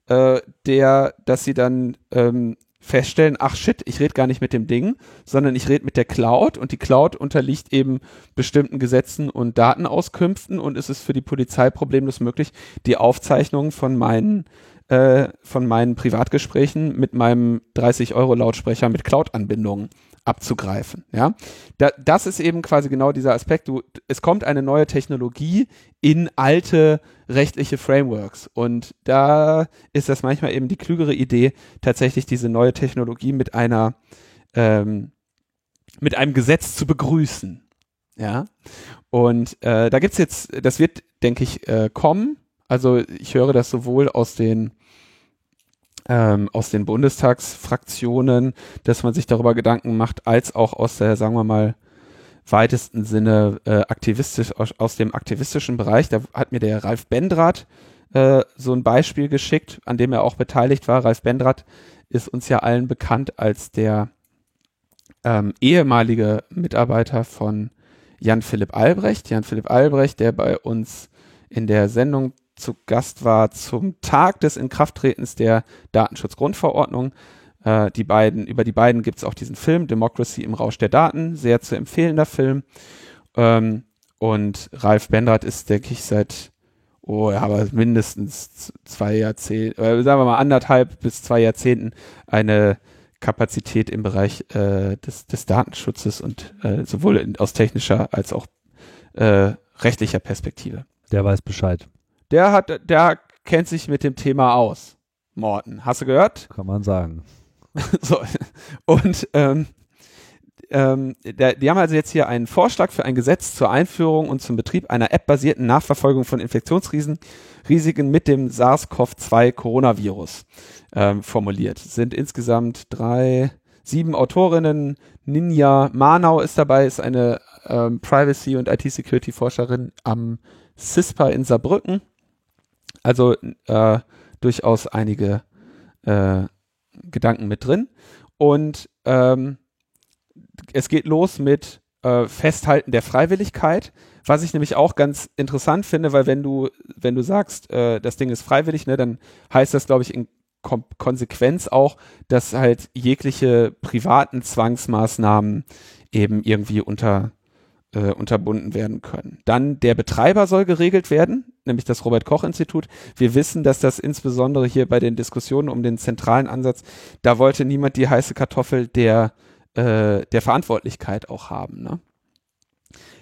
äh, der, dass sie dann ähm, feststellen, ach shit, ich rede gar nicht mit dem Ding, sondern ich rede mit der Cloud und die Cloud unterliegt eben bestimmten Gesetzen und Datenauskünften und es ist für die Polizei problemlos möglich, die Aufzeichnungen von meinen äh, von meinen Privatgesprächen mit meinem 30 Euro Lautsprecher mit Cloud-Anbindungen abzugreifen. Ja, da, das ist eben quasi genau dieser Aspekt. Du, es kommt eine neue Technologie in alte rechtliche Frameworks und da ist das manchmal eben die klügere Idee, tatsächlich diese neue Technologie mit einer ähm, mit einem Gesetz zu begrüßen. Ja, und äh, da gibt's jetzt, das wird, denke ich, äh, kommen. Also ich höre das sowohl aus den ähm, aus den Bundestagsfraktionen, dass man sich darüber Gedanken macht, als auch aus der, sagen wir mal, weitesten Sinne äh, aktivistisch, aus, aus dem aktivistischen Bereich. Da hat mir der Ralf Bendrath äh, so ein Beispiel geschickt, an dem er auch beteiligt war. Ralf Bendrath ist uns ja allen bekannt als der ähm, ehemalige Mitarbeiter von Jan Philipp Albrecht. Jan Philipp Albrecht, der bei uns in der Sendung zu Gast war zum Tag des Inkrafttretens der Datenschutzgrundverordnung. Äh, die beiden, über die beiden gibt es auch diesen Film, Democracy im Rausch der Daten, sehr zu empfehlender Film. Ähm, und Ralf Bendrath ist, denke ich, seit, oh, ja, aber mindestens zwei Jahrzehnte, äh, sagen wir mal anderthalb bis zwei Jahrzehnten eine Kapazität im Bereich äh, des, des Datenschutzes und äh, sowohl in, aus technischer als auch äh, rechtlicher Perspektive. Der weiß Bescheid. Der hat, der kennt sich mit dem Thema aus. Morten, hast du gehört? Kann man sagen. so. Und ähm, ähm, der, die haben also jetzt hier einen Vorschlag für ein Gesetz zur Einführung und zum Betrieb einer App-basierten Nachverfolgung von Infektionsrisiken Risiken mit dem SARS-CoV-2 -Coronavirus ähm, formuliert. Es sind insgesamt drei, sieben Autorinnen. Ninja Manau ist dabei, ist eine ähm, Privacy- und IT-Security-Forscherin am CISPA in Saarbrücken. Also äh, durchaus einige äh, Gedanken mit drin. Und ähm, es geht los mit äh, Festhalten der Freiwilligkeit, was ich nämlich auch ganz interessant finde, weil wenn du, wenn du sagst, äh, das Ding ist freiwillig, ne, dann heißt das, glaube ich, in Kom Konsequenz auch, dass halt jegliche privaten Zwangsmaßnahmen eben irgendwie unter, äh, unterbunden werden können. Dann der Betreiber soll geregelt werden, nämlich das Robert Koch Institut. Wir wissen, dass das insbesondere hier bei den Diskussionen um den zentralen Ansatz, da wollte niemand die heiße Kartoffel der äh, der Verantwortlichkeit auch haben. Ne?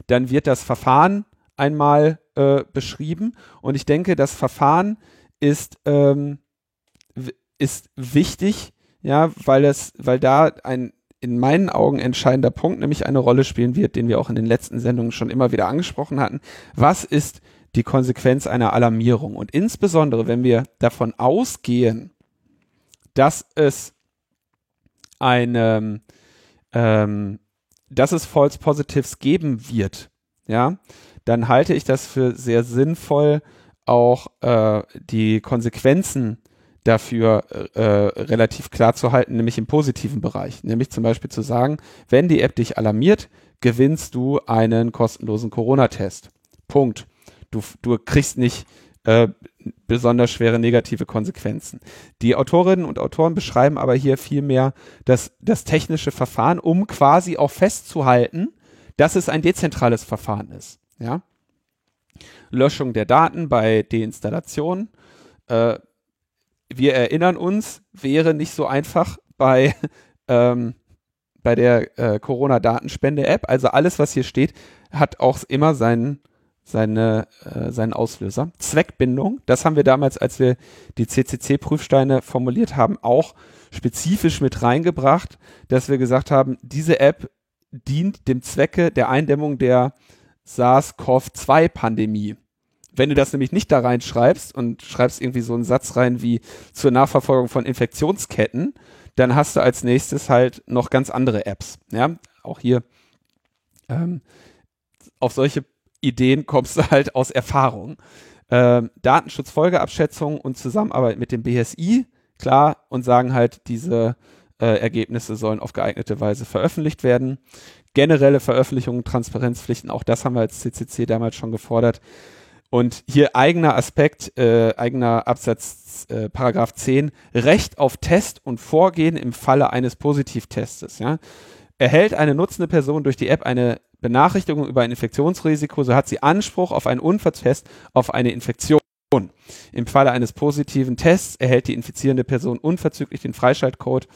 Dann wird das Verfahren einmal äh, beschrieben und ich denke, das Verfahren ist, ähm, ist wichtig, ja, weil es, weil da ein in meinen Augen entscheidender Punkt nämlich eine Rolle spielen wird, den wir auch in den letzten Sendungen schon immer wieder angesprochen hatten. Was ist die Konsequenz einer Alarmierung? Und insbesondere, wenn wir davon ausgehen, dass es eine, ähm, dass es False Positives geben wird, ja, dann halte ich das für sehr sinnvoll, auch äh, die Konsequenzen dafür äh, relativ klar zu halten, nämlich im positiven Bereich. Nämlich zum Beispiel zu sagen, wenn die App dich alarmiert, gewinnst du einen kostenlosen Corona-Test. Punkt. Du, du kriegst nicht äh, besonders schwere negative Konsequenzen. Die Autorinnen und Autoren beschreiben aber hier vielmehr das, das technische Verfahren, um quasi auch festzuhalten, dass es ein dezentrales Verfahren ist. Ja? Löschung der Daten bei Deinstallation. Äh, wir erinnern uns, wäre nicht so einfach bei, ähm, bei der äh, Corona-Datenspende-App. Also alles, was hier steht, hat auch immer seinen seine, äh, seinen Auslöser. Zweckbindung, das haben wir damals, als wir die CCC-Prüfsteine formuliert haben, auch spezifisch mit reingebracht, dass wir gesagt haben, diese App dient dem Zwecke der Eindämmung der SARS-CoV-2-Pandemie. Wenn du das nämlich nicht da reinschreibst und schreibst irgendwie so einen Satz rein wie zur Nachverfolgung von Infektionsketten, dann hast du als nächstes halt noch ganz andere Apps. Ja, auch hier ähm, auf solche Ideen kommst du halt aus Erfahrung. Ähm, Datenschutzfolgeabschätzung und Zusammenarbeit mit dem BSI, klar, und sagen halt, diese äh, Ergebnisse sollen auf geeignete Weise veröffentlicht werden. Generelle Veröffentlichungen, Transparenzpflichten, auch das haben wir als CCC damals schon gefordert. Und hier eigener Aspekt, äh, eigener Absatz äh, Paragraph 10, Recht auf Test und Vorgehen im Falle eines Positivtestes. Ja? Erhält eine nutzende Person durch die App eine Benachrichtigung über ein Infektionsrisiko, so hat sie Anspruch auf einen Unfalltest auf eine Infektion. Im Falle eines positiven Tests erhält die infizierende Person unverzüglich den Freischaltcode,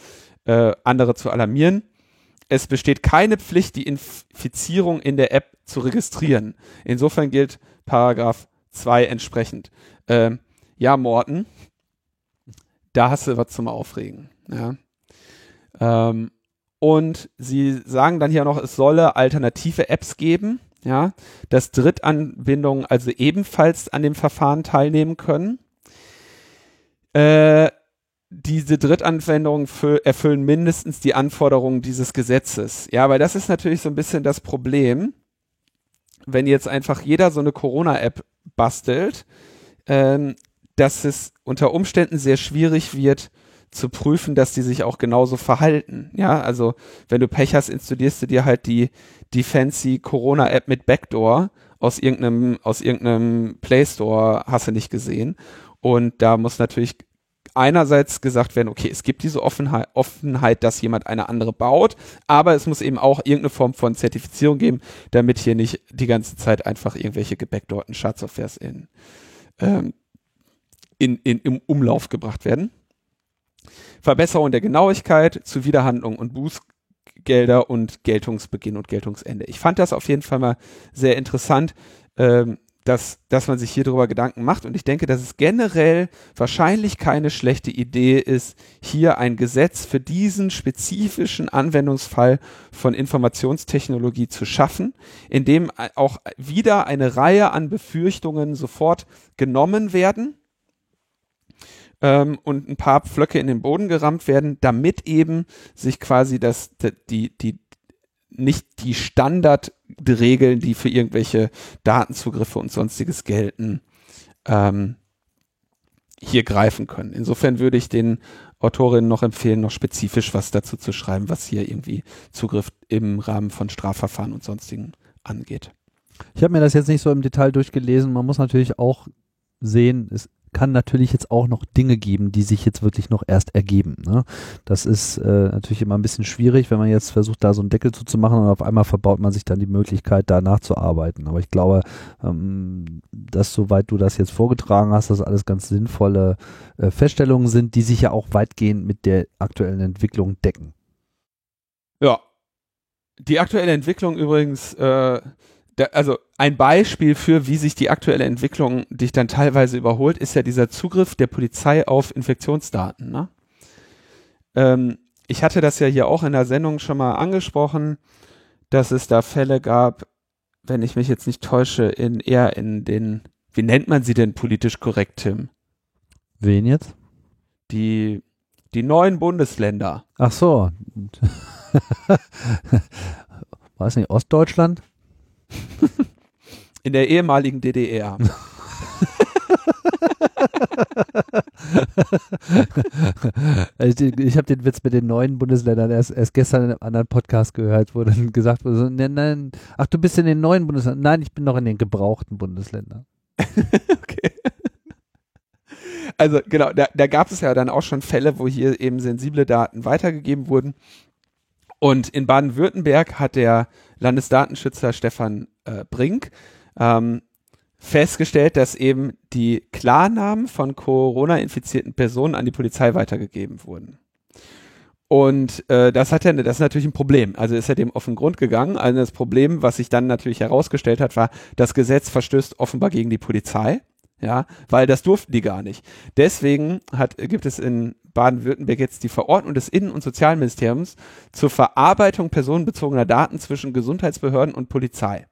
äh, andere zu alarmieren. Es besteht keine Pflicht, die Infizierung in der App zu registrieren. Insofern gilt Paragraph 2 entsprechend. Ähm, ja, Morten, da hast du was zum Aufregen. Ja. Ähm, und sie sagen dann hier noch, es solle alternative Apps geben, ja, dass Drittanbindungen also ebenfalls an dem Verfahren teilnehmen können. Äh, diese Drittanwendungen erfüllen mindestens die Anforderungen dieses Gesetzes. Ja, weil das ist natürlich so ein bisschen das Problem, wenn jetzt einfach jeder so eine Corona-App bastelt, ähm, dass es unter Umständen sehr schwierig wird, zu prüfen, dass die sich auch genauso verhalten. Ja, also wenn du Pech hast, installierst du dir halt die, die fancy Corona-App mit Backdoor aus irgendeinem, aus irgendeinem Play Store, hast du nicht gesehen. Und da muss natürlich einerseits gesagt werden, okay, es gibt diese Offenheit, Offenheit, dass jemand eine andere baut, aber es muss eben auch irgendeine Form von Zertifizierung geben, damit hier nicht die ganze Zeit einfach irgendwelche gebackdorten Schadsoftwares in, ähm, in, in, im Umlauf gebracht werden. Verbesserung der Genauigkeit, Zuwiderhandlung und Bußgelder und Geltungsbeginn und Geltungsende. Ich fand das auf jeden Fall mal sehr interessant, ähm, dass, dass man sich hier darüber Gedanken macht. Und ich denke, dass es generell wahrscheinlich keine schlechte Idee ist, hier ein Gesetz für diesen spezifischen Anwendungsfall von Informationstechnologie zu schaffen, in dem auch wieder eine Reihe an Befürchtungen sofort genommen werden ähm, und ein paar Pflöcke in den Boden gerammt werden, damit eben sich quasi das, die, die, nicht die Standardregeln, die für irgendwelche Datenzugriffe und sonstiges gelten, ähm, hier greifen können. Insofern würde ich den Autorinnen noch empfehlen, noch spezifisch was dazu zu schreiben, was hier irgendwie Zugriff im Rahmen von Strafverfahren und sonstigen angeht. Ich habe mir das jetzt nicht so im Detail durchgelesen. Man muss natürlich auch sehen, es kann natürlich jetzt auch noch Dinge geben, die sich jetzt wirklich noch erst ergeben. Ne? Das ist äh, natürlich immer ein bisschen schwierig, wenn man jetzt versucht, da so einen Deckel zuzumachen und auf einmal verbaut man sich dann die Möglichkeit, da nachzuarbeiten. Aber ich glaube, ähm, dass soweit du das jetzt vorgetragen hast, dass alles ganz sinnvolle äh, Feststellungen sind, die sich ja auch weitgehend mit der aktuellen Entwicklung decken. Ja. Die aktuelle Entwicklung übrigens äh, da, also ein Beispiel für, wie sich die aktuelle Entwicklung dich dann teilweise überholt, ist ja dieser Zugriff der Polizei auf Infektionsdaten. Ne? Ähm, ich hatte das ja hier auch in der Sendung schon mal angesprochen, dass es da Fälle gab, wenn ich mich jetzt nicht täusche, in eher in den, wie nennt man sie denn politisch korrekt, Tim? Wen jetzt? Die, die neuen Bundesländer. Ach so. War es nicht Ostdeutschland? In der ehemaligen DDR. Ich, ich habe den Witz mit den neuen Bundesländern erst, erst gestern in einem anderen Podcast gehört, wo dann gesagt wurde, so, nein, nein, ach du bist in den neuen Bundesländern. Nein, ich bin noch in den gebrauchten Bundesländern. okay. Also genau, da, da gab es ja dann auch schon Fälle, wo hier eben sensible Daten weitergegeben wurden. Und in Baden-Württemberg hat der Landesdatenschützer Stefan äh, Brink ähm, festgestellt, dass eben die Klarnamen von Corona-infizierten Personen an die Polizei weitergegeben wurden. Und äh, das hat ja, das ist natürlich ein Problem. Also ist er dem auf den Grund gegangen. Also das Problem, was sich dann natürlich herausgestellt hat, war, das Gesetz verstößt offenbar gegen die Polizei. Ja, weil das durften die gar nicht. Deswegen hat, gibt es in Baden-Württemberg jetzt die Verordnung des Innen- und Sozialministeriums zur Verarbeitung personenbezogener Daten zwischen Gesundheitsbehörden und Polizei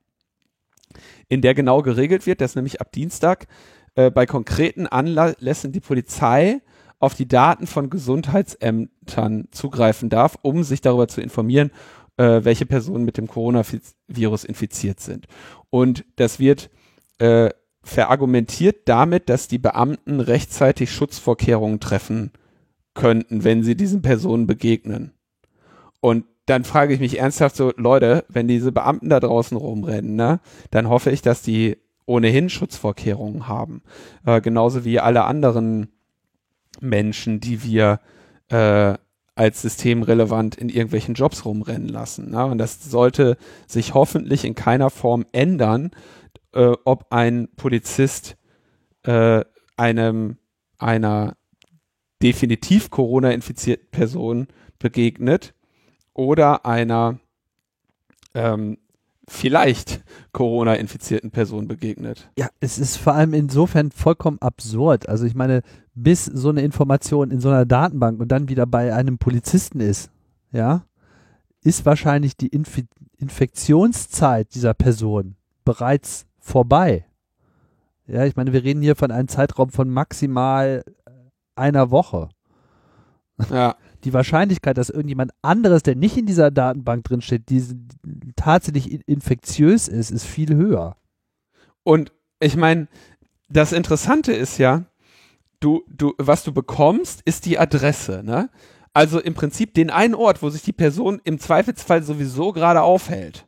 in der genau geregelt wird, dass nämlich ab Dienstag äh, bei konkreten Anlässen die Polizei auf die Daten von Gesundheitsämtern zugreifen darf, um sich darüber zu informieren, äh, welche Personen mit dem Coronavirus infiziert sind. Und das wird äh, verargumentiert damit, dass die Beamten rechtzeitig Schutzvorkehrungen treffen könnten, wenn sie diesen Personen begegnen. Und dann frage ich mich ernsthaft so, Leute, wenn diese Beamten da draußen rumrennen, ne, dann hoffe ich, dass die ohnehin Schutzvorkehrungen haben. Äh, genauso wie alle anderen Menschen, die wir äh, als systemrelevant in irgendwelchen Jobs rumrennen lassen. Ne? Und das sollte sich hoffentlich in keiner Form ändern, äh, ob ein Polizist äh, einem einer definitiv Corona-infizierten Person begegnet oder einer ähm, vielleicht Corona-infizierten Person begegnet. Ja, es ist vor allem insofern vollkommen absurd. Also ich meine, bis so eine Information in so einer Datenbank und dann wieder bei einem Polizisten ist, ja, ist wahrscheinlich die Inf Infektionszeit dieser Person bereits vorbei. Ja, ich meine, wir reden hier von einem Zeitraum von maximal einer Woche. Ja die Wahrscheinlichkeit, dass irgendjemand anderes, der nicht in dieser Datenbank drinsteht, diese, tatsächlich infektiös ist, ist viel höher. Und ich meine, das Interessante ist ja, du, du, was du bekommst, ist die Adresse, ne? Also im Prinzip den einen Ort, wo sich die Person im Zweifelsfall sowieso gerade aufhält.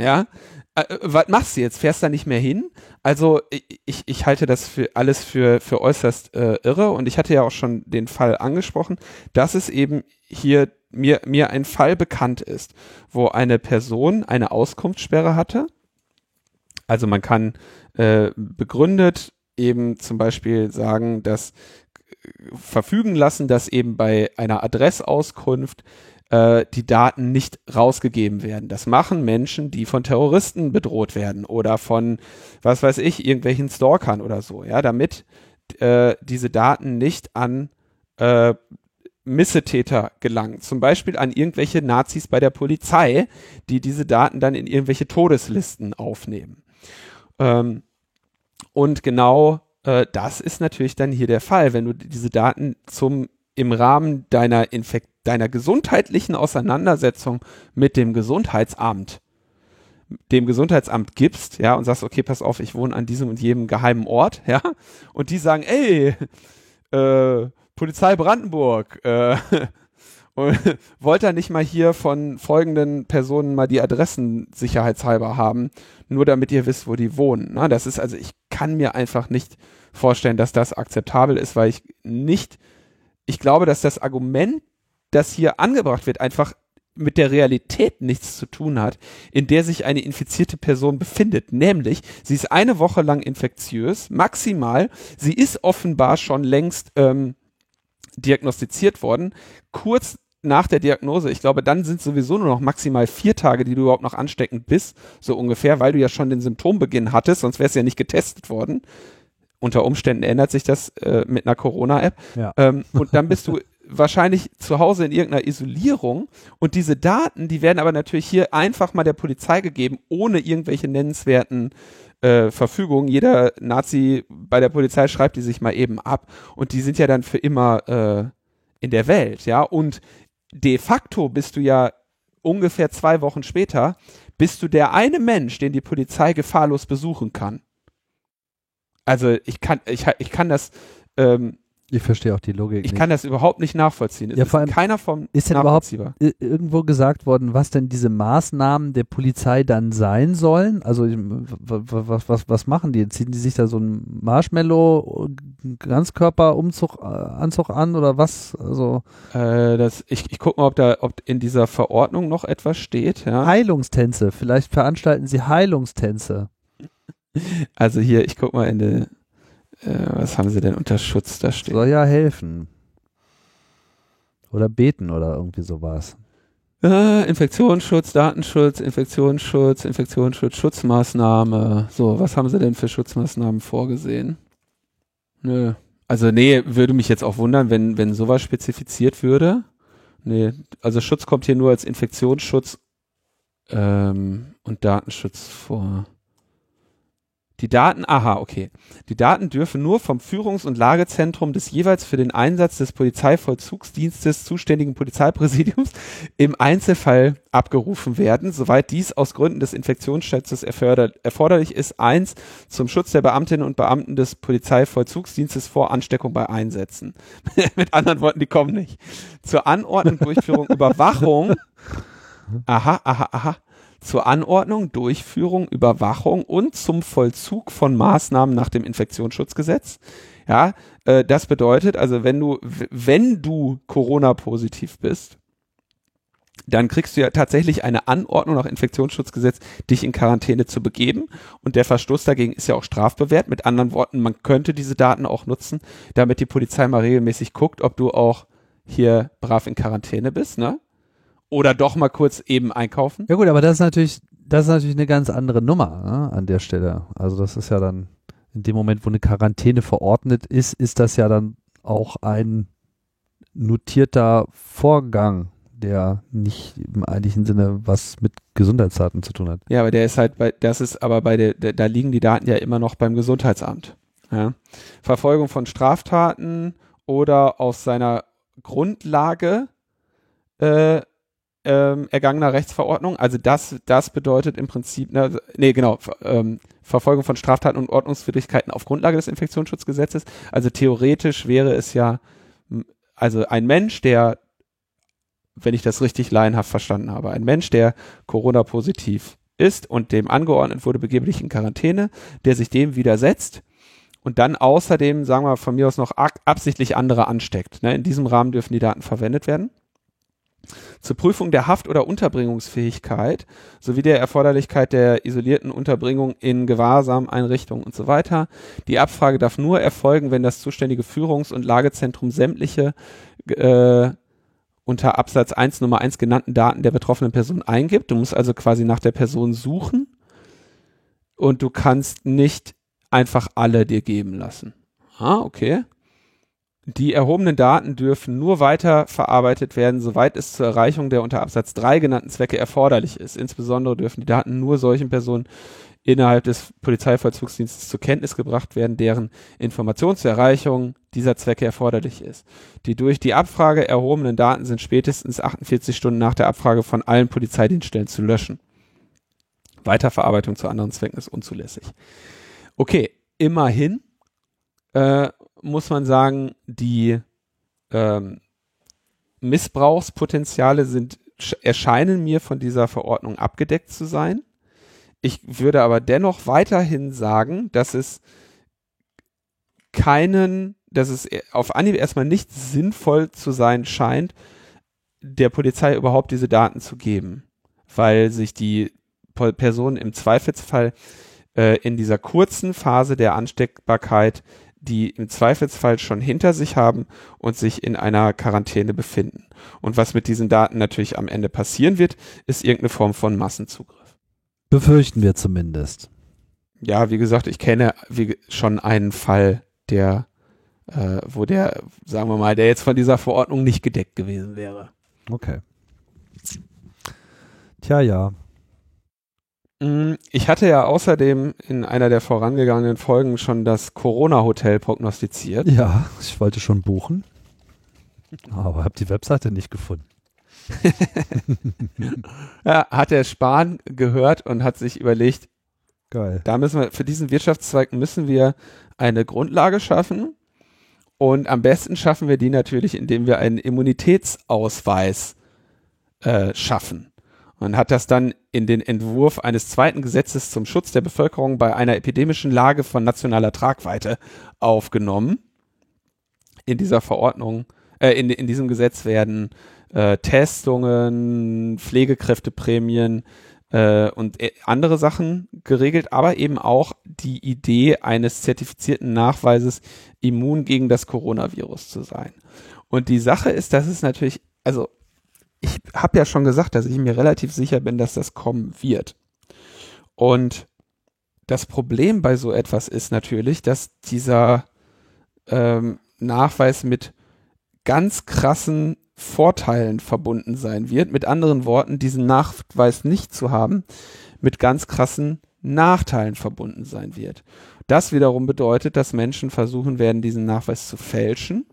Ja, äh, äh, was machst du jetzt? Fährst da nicht mehr hin? Also ich, ich halte das für alles für, für äußerst äh, irre und ich hatte ja auch schon den Fall angesprochen, dass es eben hier mir, mir ein Fall bekannt ist, wo eine Person eine Auskunftssperre hatte. Also man kann äh, begründet eben zum Beispiel sagen, dass verfügen lassen, dass eben bei einer Adressauskunft äh, die Daten nicht rausgegeben werden. Das machen Menschen, die von Terroristen bedroht werden oder von, was weiß ich, irgendwelchen Stalkern oder so, ja, damit äh, diese Daten nicht an äh, Missetäter gelangen. Zum Beispiel an irgendwelche Nazis bei der Polizei, die diese Daten dann in irgendwelche Todeslisten aufnehmen. Ähm, und genau äh, das ist natürlich dann hier der Fall, wenn du diese Daten zum im Rahmen deiner Infekt deiner gesundheitlichen Auseinandersetzung mit dem Gesundheitsamt dem Gesundheitsamt gibst, ja, und sagst, okay, pass auf, ich wohne an diesem und jedem geheimen Ort, ja, und die sagen, ey, äh, Polizei Brandenburg, äh, und wollt ihr nicht mal hier von folgenden Personen mal die Adressen sicherheitshalber haben, nur damit ihr wisst, wo die wohnen. Na, das ist also, ich kann mir einfach nicht vorstellen, dass das akzeptabel ist, weil ich nicht, ich glaube, dass das Argument, das hier angebracht wird, einfach mit der Realität nichts zu tun hat, in der sich eine infizierte Person befindet. Nämlich, sie ist eine Woche lang infektiös, maximal. Sie ist offenbar schon längst ähm, diagnostiziert worden. Kurz nach der Diagnose, ich glaube, dann sind sowieso nur noch maximal vier Tage, die du überhaupt noch ansteckend bist, so ungefähr, weil du ja schon den Symptombeginn hattest, sonst wärst du ja nicht getestet worden. Unter Umständen ändert sich das äh, mit einer Corona-App. Ja. Ähm, und dann bist du wahrscheinlich zu Hause in irgendeiner Isolierung und diese Daten, die werden aber natürlich hier einfach mal der Polizei gegeben, ohne irgendwelche nennenswerten äh, Verfügungen. Jeder Nazi bei der Polizei schreibt die sich mal eben ab und die sind ja dann für immer äh, in der Welt, ja. Und de facto bist du ja ungefähr zwei Wochen später, bist du der eine Mensch, den die Polizei gefahrlos besuchen kann. Also ich kann, ich, ich kann das ähm, ich verstehe auch die Logik. Ich nicht. kann das überhaupt nicht nachvollziehen. Es Ja, ist vor allem, in keiner Form ist denn überhaupt irgendwo gesagt worden, was denn diese Maßnahmen der Polizei dann sein sollen? Also was, was, was machen die? Ziehen die sich da so einen Marshmallow-Ganzkörperumzug äh, Anzug an oder was? Also Äh, das, ich ich gucke mal, ob da, ob in dieser Verordnung noch etwas steht. Ja. Heilungstänze, vielleicht veranstalten sie Heilungstänze. Also hier, ich gucke mal in der, äh, was haben sie denn unter Schutz da stehen? Soll ja helfen. Oder beten oder irgendwie sowas. Äh, Infektionsschutz, Datenschutz, Infektionsschutz, Infektionsschutz, Schutzmaßnahme. So, was haben sie denn für Schutzmaßnahmen vorgesehen? Nö. Also nee, würde mich jetzt auch wundern, wenn, wenn sowas spezifiziert würde. Nee, also Schutz kommt hier nur als Infektionsschutz ähm, und Datenschutz vor. Die Daten, aha, okay. Die Daten dürfen nur vom Führungs- und Lagezentrum des jeweils für den Einsatz des Polizeivollzugsdienstes zuständigen Polizeipräsidiums im Einzelfall abgerufen werden, soweit dies aus Gründen des Infektionsschutzes erforder erforderlich ist. Eins, zum Schutz der Beamtinnen und Beamten des Polizeivollzugsdienstes vor Ansteckung bei Einsätzen. Mit anderen Worten, die kommen nicht. Zur Anordnung, Durchführung, Überwachung. Aha, aha, aha. Zur Anordnung, Durchführung, Überwachung und zum Vollzug von Maßnahmen nach dem Infektionsschutzgesetz. Ja, äh, das bedeutet also, wenn du, wenn du Corona-positiv bist, dann kriegst du ja tatsächlich eine Anordnung nach Infektionsschutzgesetz, dich in Quarantäne zu begeben. Und der Verstoß dagegen ist ja auch strafbewehrt. Mit anderen Worten, man könnte diese Daten auch nutzen, damit die Polizei mal regelmäßig guckt, ob du auch hier brav in Quarantäne bist, ne? Oder doch mal kurz eben einkaufen. Ja gut, aber das ist natürlich, das ist natürlich eine ganz andere Nummer ne, an der Stelle. Also das ist ja dann in dem Moment, wo eine Quarantäne verordnet ist, ist das ja dann auch ein notierter Vorgang, der nicht im eigentlichen Sinne was mit Gesundheitsdaten zu tun hat. Ja, aber der ist halt bei, das ist aber bei der, der da liegen die Daten ja immer noch beim Gesundheitsamt. Ja. Verfolgung von Straftaten oder aus seiner Grundlage äh, ähm, ergangener Rechtsverordnung. Also das, das bedeutet im Prinzip, ne, nee, genau, ähm, Verfolgung von Straftaten und Ordnungswidrigkeiten auf Grundlage des Infektionsschutzgesetzes. Also theoretisch wäre es ja, also ein Mensch, der, wenn ich das richtig laienhaft verstanden habe, ein Mensch, der Corona-positiv ist und dem angeordnet wurde, begebe dich in Quarantäne, der sich dem widersetzt und dann außerdem, sagen wir von mir aus noch absichtlich andere ansteckt. Ne? In diesem Rahmen dürfen die Daten verwendet werden. Zur Prüfung der Haft- oder Unterbringungsfähigkeit sowie der Erforderlichkeit der isolierten Unterbringung in Gewahrsam, Einrichtungen und so weiter. Die Abfrage darf nur erfolgen, wenn das zuständige Führungs- und Lagezentrum sämtliche äh, unter Absatz 1 Nummer 1 genannten Daten der betroffenen Person eingibt. Du musst also quasi nach der Person suchen und du kannst nicht einfach alle dir geben lassen. Ah, okay. Die erhobenen Daten dürfen nur weiter verarbeitet werden, soweit es zur Erreichung der unter Absatz 3 genannten Zwecke erforderlich ist. Insbesondere dürfen die Daten nur solchen Personen innerhalb des Polizeivollzugsdienstes zur Kenntnis gebracht werden, deren Information zur Erreichung dieser Zwecke erforderlich ist. Die durch die Abfrage erhobenen Daten sind spätestens 48 Stunden nach der Abfrage von allen Polizeidienststellen zu löschen. Weiterverarbeitung zu anderen Zwecken ist unzulässig. Okay, immerhin äh, muss man sagen, die ähm, Missbrauchspotenziale sind, erscheinen mir von dieser Verordnung abgedeckt zu sein. Ich würde aber dennoch weiterhin sagen, dass es keinen, dass es auf Anhieb erstmal nicht sinnvoll zu sein scheint, der Polizei überhaupt diese Daten zu geben, weil sich die Personen im Zweifelsfall äh, in dieser kurzen Phase der Ansteckbarkeit die im Zweifelsfall schon hinter sich haben und sich in einer Quarantäne befinden. Und was mit diesen Daten natürlich am Ende passieren wird, ist irgendeine Form von Massenzugriff. Befürchten wir zumindest. Ja, wie gesagt, ich kenne wie, schon einen Fall, der, äh, wo der, sagen wir mal, der jetzt von dieser Verordnung nicht gedeckt gewesen wäre. Okay. Tja, ja. Mm, ich hatte ja außerdem in einer der vorangegangenen Folgen schon das Corona-Hotel prognostiziert. Ja, ich wollte schon buchen, aber habe die Webseite nicht gefunden. ja, hat der Spahn gehört und hat sich überlegt, Geil. Da müssen wir, für diesen Wirtschaftszweig müssen wir eine Grundlage schaffen. Und am besten schaffen wir die natürlich, indem wir einen Immunitätsausweis äh, schaffen und hat das dann in den Entwurf eines zweiten Gesetzes zum Schutz der Bevölkerung bei einer epidemischen Lage von nationaler Tragweite aufgenommen. In dieser Verordnung, äh, in, in diesem Gesetz werden äh, Testungen, Pflegekräfteprämien äh, und äh, andere Sachen geregelt, aber eben auch die Idee eines zertifizierten Nachweises, immun gegen das Coronavirus zu sein. Und die Sache ist, dass es natürlich, also ich habe ja schon gesagt, dass ich mir relativ sicher bin, dass das kommen wird. Und das Problem bei so etwas ist natürlich, dass dieser ähm, Nachweis mit ganz krassen Vorteilen verbunden sein wird. Mit anderen Worten, diesen Nachweis nicht zu haben, mit ganz krassen Nachteilen verbunden sein wird. Das wiederum bedeutet, dass Menschen versuchen werden, diesen Nachweis zu fälschen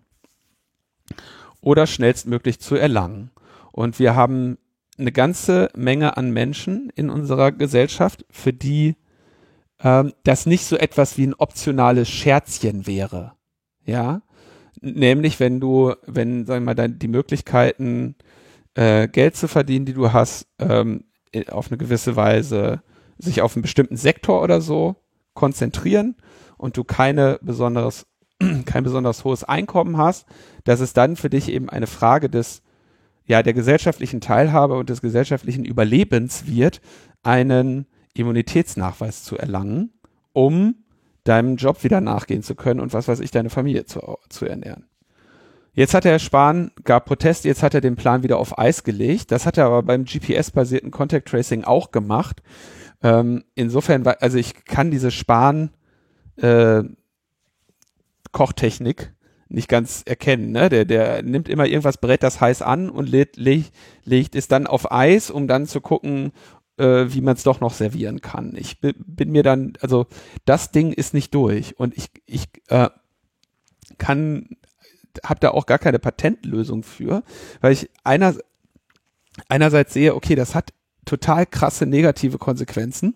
oder schnellstmöglich zu erlangen. Und wir haben eine ganze Menge an Menschen in unserer Gesellschaft, für die ähm, das nicht so etwas wie ein optionales Scherzchen wäre. Ja, nämlich wenn du, wenn, sagen wir mal, dein, die Möglichkeiten, äh, Geld zu verdienen, die du hast, ähm, auf eine gewisse Weise sich auf einen bestimmten Sektor oder so konzentrieren und du keine besonderes, kein besonders hohes Einkommen hast, dass es dann für dich eben eine Frage des ja, der gesellschaftlichen Teilhabe und des gesellschaftlichen Überlebens wird, einen Immunitätsnachweis zu erlangen, um deinem Job wieder nachgehen zu können und was weiß ich, deine Familie zu, zu ernähren. Jetzt hat der Spahn, gab Protest, jetzt hat er den Plan wieder auf Eis gelegt. Das hat er aber beim GPS-basierten Contact Tracing auch gemacht. Ähm, insofern, also ich kann diese Spahn äh, Kochtechnik nicht ganz erkennen. Ne? Der, der nimmt immer irgendwas, brät das heiß an und legt, legt, legt es dann auf Eis, um dann zu gucken, äh, wie man es doch noch servieren kann. Ich bin mir dann, also das Ding ist nicht durch und ich, ich äh, kann, habe da auch gar keine Patentlösung für, weil ich einer, einerseits sehe, okay, das hat total krasse negative Konsequenzen.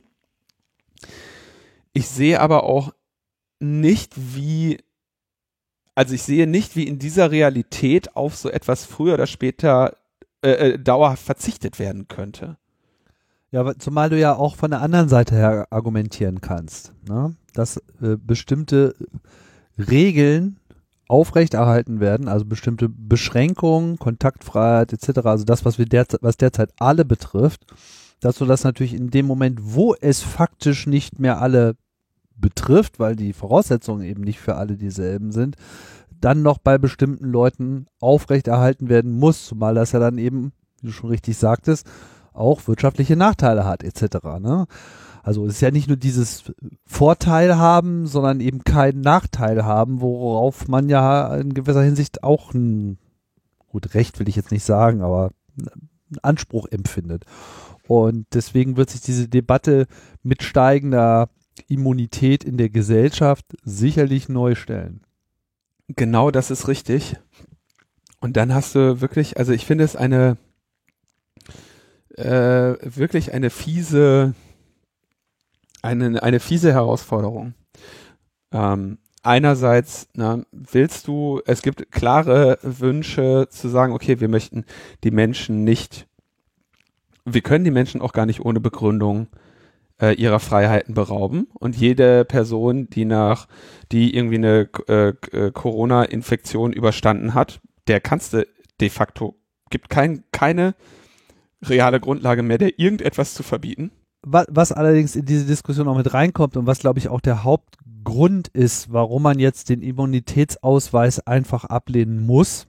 Ich sehe aber auch nicht, wie also ich sehe nicht, wie in dieser Realität auf so etwas früher oder später äh, äh, dauerhaft verzichtet werden könnte. Ja, zumal du ja auch von der anderen Seite her argumentieren kannst, ne? dass äh, bestimmte Regeln aufrechterhalten werden, also bestimmte Beschränkungen, Kontaktfreiheit etc., also das, was wir derzeit, was derzeit alle betrifft, dass du das natürlich in dem Moment, wo es faktisch nicht mehr alle betrifft, weil die Voraussetzungen eben nicht für alle dieselben sind, dann noch bei bestimmten Leuten aufrechterhalten werden muss, zumal das ja dann eben, wie du schon richtig sagtest, auch wirtschaftliche Nachteile hat etc. Ne? Also es ist ja nicht nur dieses Vorteil haben, sondern eben keinen Nachteil haben, worauf man ja in gewisser Hinsicht auch ein, gut, Recht will ich jetzt nicht sagen, aber einen Anspruch empfindet. Und deswegen wird sich diese Debatte mit steigender Immunität in der Gesellschaft sicherlich neu stellen. Genau, das ist richtig. Und dann hast du wirklich, also ich finde es eine äh, wirklich eine fiese, eine, eine fiese Herausforderung. Ähm, einerseits na, willst du, es gibt klare Wünsche zu sagen, okay, wir möchten die Menschen nicht, wir können die Menschen auch gar nicht ohne Begründung äh, ihrer Freiheiten berauben und jede Person, die nach, die irgendwie eine äh, äh, Corona-Infektion überstanden hat, der kannst du de facto, gibt kein, keine reale Grundlage mehr, der irgendetwas zu verbieten. Was, was allerdings in diese Diskussion auch mit reinkommt und was, glaube ich, auch der Hauptgrund ist, warum man jetzt den Immunitätsausweis einfach ablehnen muss,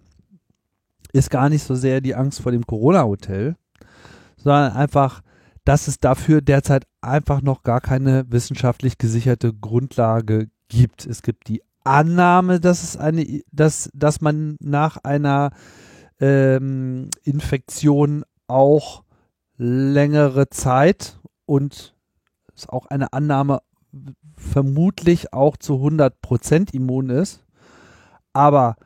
ist gar nicht so sehr die Angst vor dem Corona-Hotel, sondern einfach, dass es dafür derzeit einfach noch gar keine wissenschaftlich gesicherte Grundlage gibt. Es gibt die Annahme, dass es eine, dass, dass man nach einer ähm, Infektion auch längere Zeit und ist auch eine Annahme vermutlich auch zu 100% immun ist. Aber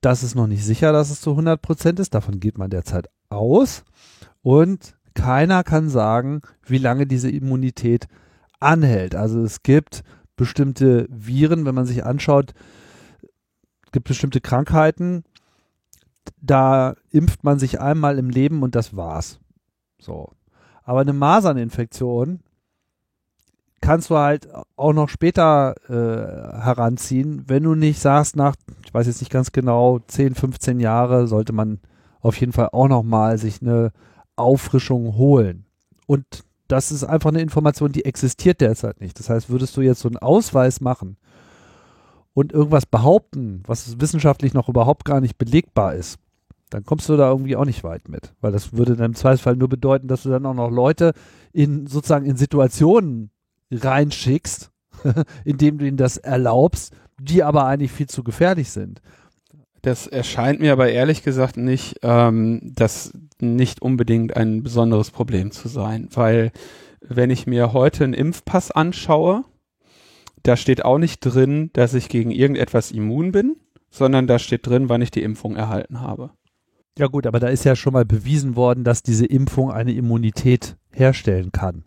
das ist noch nicht sicher, dass es zu 100% ist. Davon geht man derzeit aus. Und keiner kann sagen, wie lange diese Immunität anhält. Also es gibt bestimmte Viren, wenn man sich anschaut, gibt bestimmte Krankheiten, da impft man sich einmal im Leben und das war's. So. Aber eine Maserninfektion kannst du halt auch noch später äh, heranziehen, wenn du nicht sagst, nach, ich weiß jetzt nicht ganz genau, 10, 15 Jahre sollte man auf jeden Fall auch noch mal sich eine Auffrischung holen. Und das ist einfach eine Information, die existiert derzeit nicht. Das heißt, würdest du jetzt so einen Ausweis machen und irgendwas behaupten, was wissenschaftlich noch überhaupt gar nicht belegbar ist, dann kommst du da irgendwie auch nicht weit mit. Weil das würde dann im Zweifelsfall nur bedeuten, dass du dann auch noch Leute in sozusagen in Situationen reinschickst, indem du ihnen das erlaubst, die aber eigentlich viel zu gefährlich sind. Das erscheint mir aber ehrlich gesagt nicht, ähm, das nicht unbedingt ein besonderes Problem zu sein, weil wenn ich mir heute einen Impfpass anschaue, da steht auch nicht drin, dass ich gegen irgendetwas immun bin, sondern da steht drin, wann ich die Impfung erhalten habe. Ja gut, aber da ist ja schon mal bewiesen worden, dass diese Impfung eine Immunität herstellen kann.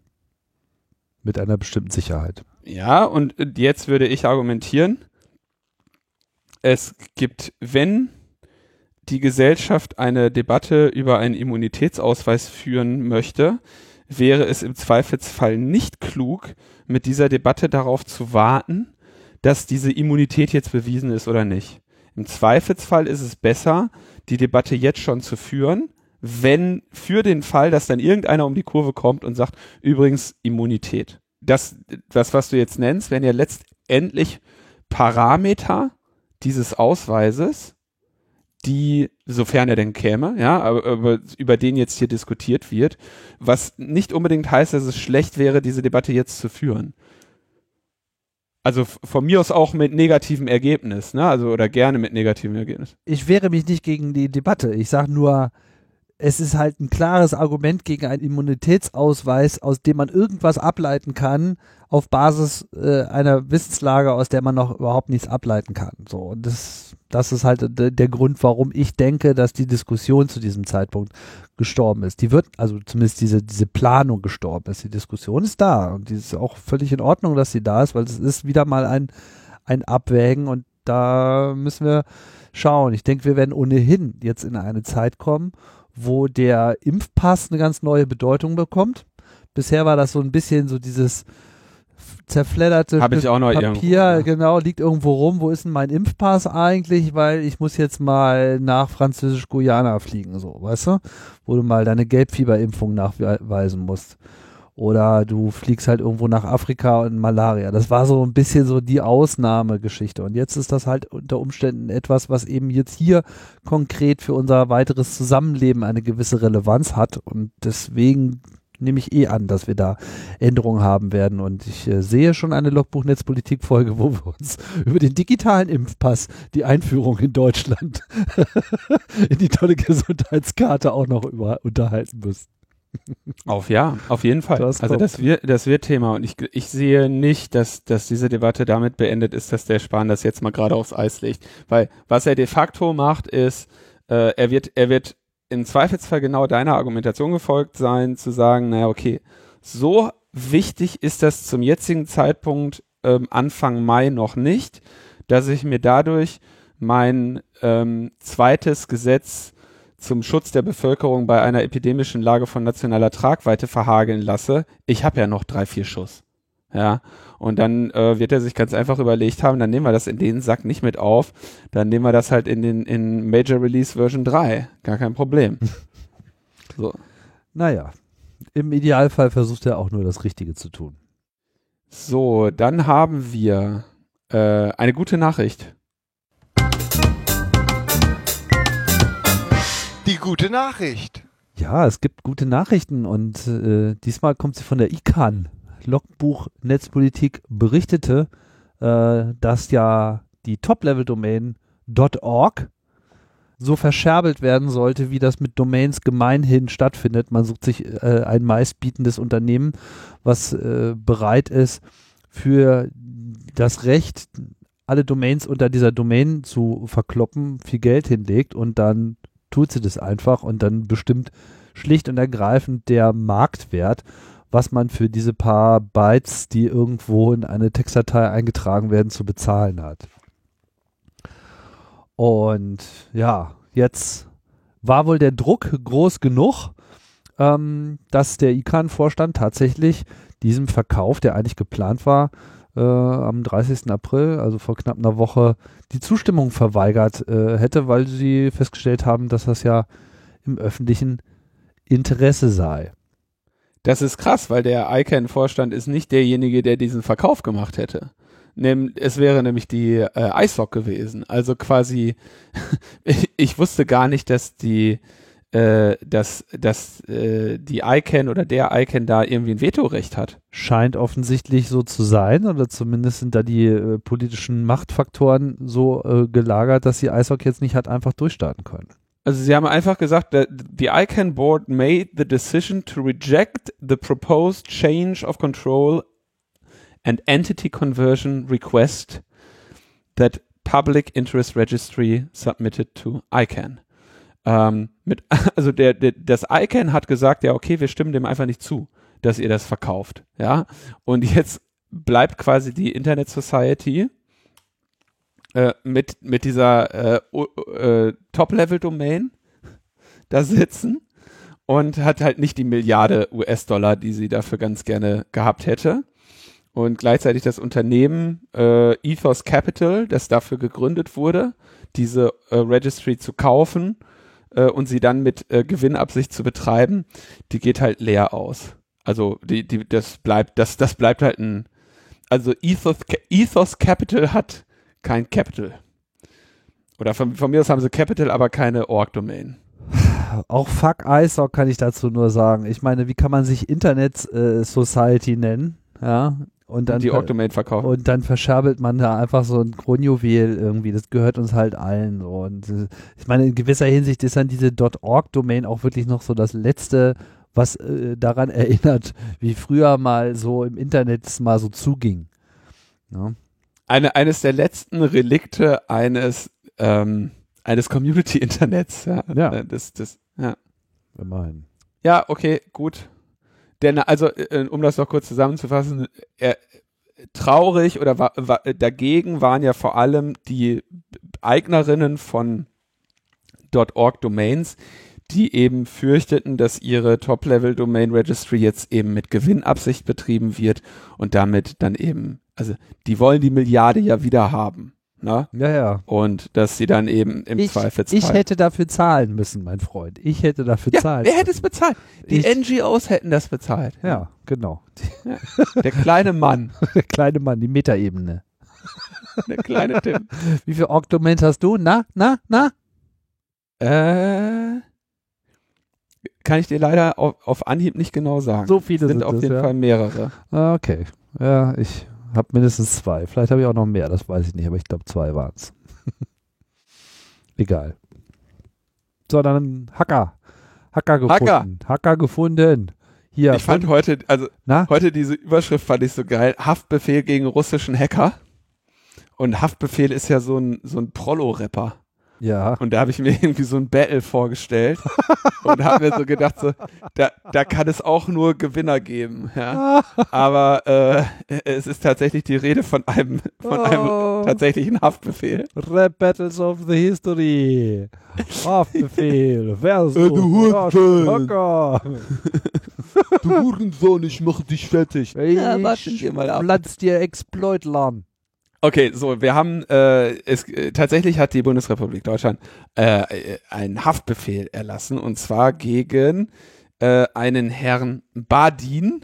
Mit einer bestimmten Sicherheit. Ja, und jetzt würde ich argumentieren, es gibt, wenn die Gesellschaft eine Debatte über einen Immunitätsausweis führen möchte, wäre es im Zweifelsfall nicht klug, mit dieser Debatte darauf zu warten, dass diese Immunität jetzt bewiesen ist oder nicht. Im Zweifelsfall ist es besser, die Debatte jetzt schon zu führen, wenn für den Fall, dass dann irgendeiner um die Kurve kommt und sagt, übrigens Immunität. Das, das was du jetzt nennst, werden ja letztendlich Parameter dieses Ausweises, die, sofern er denn käme, ja, aber, über den jetzt hier diskutiert wird, was nicht unbedingt heißt, dass es schlecht wäre, diese Debatte jetzt zu führen. Also von mir aus auch mit negativem Ergebnis, ne? Also oder gerne mit negativem Ergebnis. Ich wehre mich nicht gegen die Debatte. Ich sage nur, es ist halt ein klares Argument gegen einen Immunitätsausweis, aus dem man irgendwas ableiten kann, auf Basis äh, einer Wissenslage, aus der man noch überhaupt nichts ableiten kann. So, und das, das ist halt der Grund, warum ich denke, dass die Diskussion zu diesem Zeitpunkt gestorben ist. Die wird, also zumindest diese, diese Planung gestorben ist. Die Diskussion ist da und die ist auch völlig in Ordnung, dass sie da ist, weil es ist wieder mal ein, ein Abwägen und da müssen wir schauen. Ich denke, wir werden ohnehin jetzt in eine Zeit kommen, wo der Impfpass eine ganz neue Bedeutung bekommt. Bisher war das so ein bisschen so dieses zerfledderte Hab ich auch noch Papier, irgendwo, ja. genau, liegt irgendwo rum. Wo ist denn mein Impfpass eigentlich? Weil ich muss jetzt mal nach Französisch-Guyana fliegen, so, weißt du? Wo du mal deine Gelbfieberimpfung nachweisen musst. Oder du fliegst halt irgendwo nach Afrika und Malaria. Das war so ein bisschen so die Ausnahmegeschichte. Und jetzt ist das halt unter Umständen etwas, was eben jetzt hier konkret für unser weiteres Zusammenleben eine gewisse Relevanz hat. Und deswegen nehme ich eh an, dass wir da Änderungen haben werden. Und ich äh, sehe schon eine Logbuch-Netzpolitik-Folge, wo wir uns über den digitalen Impfpass, die Einführung in Deutschland, in die tolle Gesundheitskarte auch noch über, unterhalten müssen. Auf ja, auf jeden Fall. Das also das wird, das wird Thema und ich, ich sehe nicht, dass, dass diese Debatte damit beendet ist, dass der Spahn das jetzt mal gerade aufs Eis legt. Weil was er de facto macht, ist, äh, er wird, er wird im Zweifelsfall genau deiner Argumentation gefolgt sein, zu sagen, naja, okay, so wichtig ist das zum jetzigen Zeitpunkt ähm, Anfang Mai noch nicht, dass ich mir dadurch mein ähm, zweites Gesetz zum Schutz der Bevölkerung bei einer epidemischen Lage von nationaler Tragweite verhageln lasse. Ich habe ja noch drei, vier Schuss. Ja, und dann äh, wird er sich ganz einfach überlegt haben, dann nehmen wir das in den Sack nicht mit auf, dann nehmen wir das halt in den in Major Release Version 3. Gar kein Problem. so. Naja, im Idealfall versucht er auch nur das Richtige zu tun. So, dann haben wir äh, eine gute Nachricht. Die gute Nachricht. Ja, es gibt gute Nachrichten und äh, diesmal kommt sie von der ICANN. Logbuch Netzpolitik berichtete, äh, dass ja die Top-Level-Domain .org so verscherbelt werden sollte, wie das mit Domains gemeinhin stattfindet. Man sucht sich äh, ein meistbietendes Unternehmen, was äh, bereit ist, für das Recht, alle Domains unter dieser Domain zu verkloppen, viel Geld hinlegt und dann tut sie das einfach und dann bestimmt schlicht und ergreifend der Marktwert, was man für diese paar Bytes, die irgendwo in eine Textdatei eingetragen werden, zu bezahlen hat. Und ja, jetzt war wohl der Druck groß genug, ähm, dass der ICANN-Vorstand tatsächlich diesem Verkauf, der eigentlich geplant war, äh, am 30. April, also vor knapp einer Woche, die Zustimmung verweigert äh, hätte, weil sie festgestellt haben, dass das ja im öffentlichen Interesse sei. Das ist krass, weil der ICANN-Vorstand ist nicht derjenige, der diesen Verkauf gemacht hätte. Nehm, es wäre nämlich die äh, ISOC gewesen. Also quasi, ich, ich wusste gar nicht, dass die, äh, dass, dass äh, die ICANN oder der ICANN da irgendwie ein Vetorecht hat. Scheint offensichtlich so zu sein, oder zumindest sind da die äh, politischen Machtfaktoren so äh, gelagert, dass die ISOC jetzt nicht hat einfach durchstarten können. Also sie haben einfach gesagt, the ICANN board made the decision to reject the proposed change of control and entity conversion request that Public Interest Registry submitted to ICANN. Ähm, mit, also der, der, das ICANN hat gesagt, ja okay, wir stimmen dem einfach nicht zu, dass ihr das verkauft, ja. Und jetzt bleibt quasi die Internet Society äh, mit, mit dieser äh, äh, Top-Level-Domain da sitzen und hat halt nicht die Milliarde US-Dollar, die sie dafür ganz gerne gehabt hätte. Und gleichzeitig das Unternehmen äh, Ethos Capital, das dafür gegründet wurde, diese äh, Registry zu kaufen äh, und sie dann mit äh, Gewinnabsicht zu betreiben, die geht halt leer aus. Also die, die, das bleibt, das, das bleibt halt ein, also Ethos, Ethos Capital hat kein Capital. Oder von, von mir aus haben sie Capital, aber keine Org-Domain. Auch Fuck ISOC kann ich dazu nur sagen. Ich meine, wie kann man sich Internet äh, Society nennen? Ja. Und dann, die ver- Org-Domain verkaufen. und dann verscherbelt man da einfach so ein Kronjuwel irgendwie. Das gehört uns halt allen. so. Und ich meine, in gewisser Hinsicht ist dann diese .org-Domain auch wirklich noch so das letzte, was äh, daran erinnert, wie früher mal so im Internet es mal so zuging. Ja. Eine, eines der letzten Relikte eines, ähm, eines Community-Internets. Ja, Ja. Das, das, ja. Immerhin. ja, okay, gut. Denn, also, äh, um das noch kurz zusammenzufassen, er, traurig oder wa, wa, dagegen waren ja vor allem die Eignerinnen von .org Domains, die eben fürchteten, dass ihre Top-Level-Domain-Registry jetzt eben mit Gewinnabsicht betrieben wird und damit dann eben, also die wollen die Milliarde ja wieder haben. Ne? Ja, ja. Und dass sie dann eben im Ich, Zweifelsfall. ich hätte dafür zahlen müssen, mein Freund. Ich hätte dafür ja, zahlen wer hätte es bezahlt? Die Ich- NGOs hätten das bezahlt. Ja, genau. Der kleine Mann, Der kleine Mann, die Metaebene. der kleine Tim. Wie viel Octoment hast du? Na, na, na? Äh, kann ich dir leider auf, auf Anhieb nicht genau sagen. So viele sind sind auf es, jeden ja. Fall mehrere. Ah, Okay. Ja, ich habe mindestens zwei. Vielleicht habe ich auch noch mehr, das weiß ich nicht, aber ich glaube zwei waren es. Egal. So, dann Hacker. Hacker gefunden. Hacker, gefunden. Hier. ich fand heute, also na? heute diese Überschrift fand ich so geil. Haftbefehl gegen russischen Hacker. Und Haftbefehl ist ja so ein, so ein Prollo-Rapper. Ja. Und da habe ich mir irgendwie so ein Battle vorgestellt und habe mir so gedacht, so, da, da kann es auch nur Gewinner geben. Ja? Aber äh, es ist tatsächlich die Rede von einem, von Oh. einem tatsächlichen Haftbefehl. Rap Battles of the History. Haftbefehl. Versus. Äh, du Hurensohn. Du Hurensohn, ich mach dich fertig. Ja, warten wir mal ab. Platz dir Exploitlern. Okay, so, wir haben, äh, es, äh, tatsächlich hat die Bundesrepublik Deutschland äh, äh, einen Haftbefehl erlassen und zwar gegen äh, einen Herrn Badin,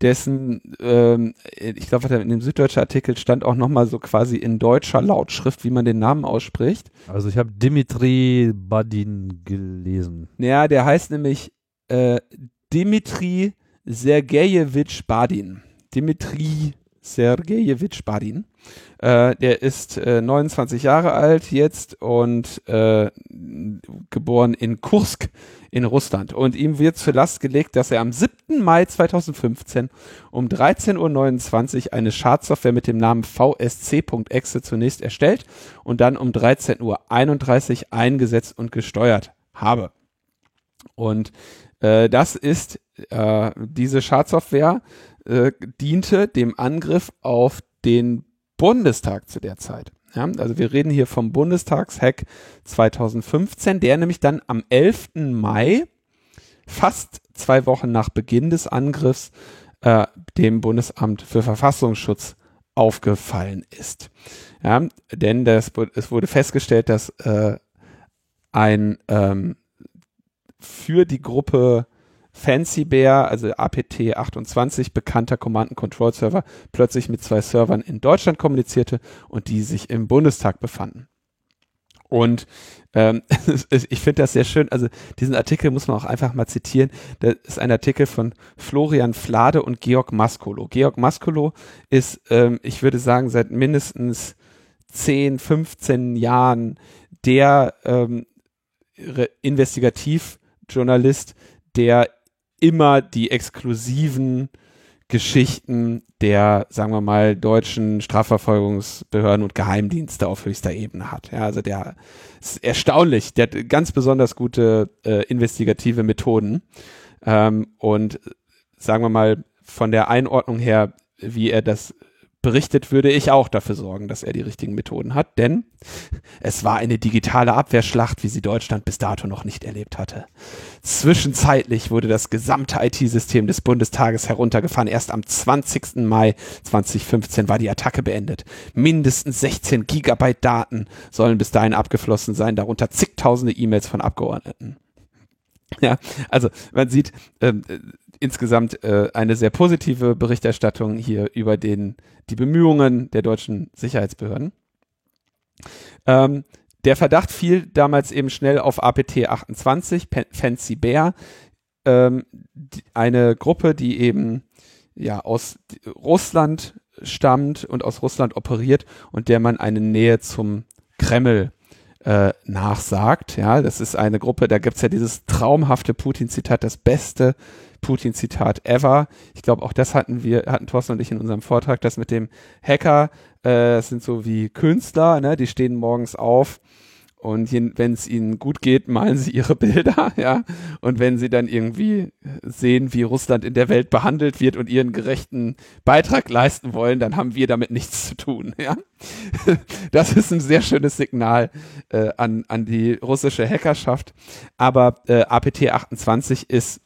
dessen, ähm, ich glaube, in dem süddeutschen Artikel stand auch nochmal so quasi in deutscher Lautschrift, wie man den Namen ausspricht. Also ich habe Dimitri Badin gelesen. Naja, der heißt nämlich äh, Dimitri Sergejewitsch Badin. Dimitri Sergejewitsch Badin. Äh, der ist äh, 29 Jahre alt jetzt und äh, geboren in Kursk in Russland. Und ihm wird zur Last gelegt, dass er am 7. Mai 2015 um 13.29 Uhr eine Schadsoftware mit dem Namen vsc.exe zunächst erstellt und dann um 13.31 Uhr eingesetzt und gesteuert habe. Und äh, das ist, äh, diese Schadsoftware äh, diente dem Angriff auf den Bundestag zu der Zeit. Ja, also wir reden hier vom Bundestagshack 2015, der nämlich dann am 11. Mai, fast zwei Wochen nach Beginn des Angriffs, äh, dem Bundesamt für Verfassungsschutz aufgefallen ist. Ja, denn das, es wurde festgestellt, dass äh, ein ähm, für die Gruppe Fancy Bear, also APT 28, bekannter Command-and-Control-Server, plötzlich mit zwei Servern in Deutschland kommunizierte und die sich im Bundestag befanden. Und ähm, ich finde das sehr schön. Also diesen Artikel muss man auch einfach mal zitieren. Das ist ein Artikel von Florian Flade und Georg Maskolo. Georg Maskolo ist, ähm, ich würde sagen, seit mindestens 10, 15 Jahren der ähm, Investigativjournalist, der immer die exklusiven Geschichten der, sagen wir mal, deutschen Strafverfolgungsbehörden und Geheimdienste auf höchster Ebene hat. Ja, also der ist erstaunlich. Der hat ganz besonders gute äh, investigative Methoden. Ähm, und sagen wir mal, von der Einordnung her, wie er das berichtet, würde ich auch dafür sorgen, dass er die richtigen Methoden hat, denn es war eine digitale Abwehrschlacht, wie sie Deutschland bis dato noch nicht erlebt hatte. Zwischenzeitlich wurde das gesamte IT-System des Bundestages heruntergefahren. Erst am 20. Mai 2015 war die Attacke beendet. Mindestens 16 Gigabyte Daten sollen bis dahin abgeflossen sein, darunter zigtausende E-Mails von Abgeordneten. Ja, also man sieht ähm, äh, insgesamt äh, eine sehr positive Berichterstattung hier über den, die Bemühungen der deutschen Sicherheitsbehörden. Ähm, der Verdacht fiel damals eben schnell auf APT 28, Pen- Fancy Bear, ähm, die, eine Gruppe, die eben ja aus Russland stammt und aus Russland operiert und der man eine Nähe zum Kreml äh, nachsagt. Ja, das ist eine Gruppe, da gibt's ja dieses traumhafte Putin-Zitat, das beste Putin-Zitat ever. Ich glaube, auch das hatten wir, hatten Thorsten und ich in unserem Vortrag, das mit dem Hacker, äh, das sind so wie Künstler, ne? die stehen morgens auf und wenn es ihnen gut geht, malen sie ihre Bilder, ja. Und wenn sie dann irgendwie sehen, wie Russland in der Welt behandelt wird und ihren gerechten Beitrag leisten wollen, dann haben wir damit nichts zu tun, ja. Das ist ein sehr schönes Signal äh, an, an die russische Hackerschaft. Aber äh, APT 28 ist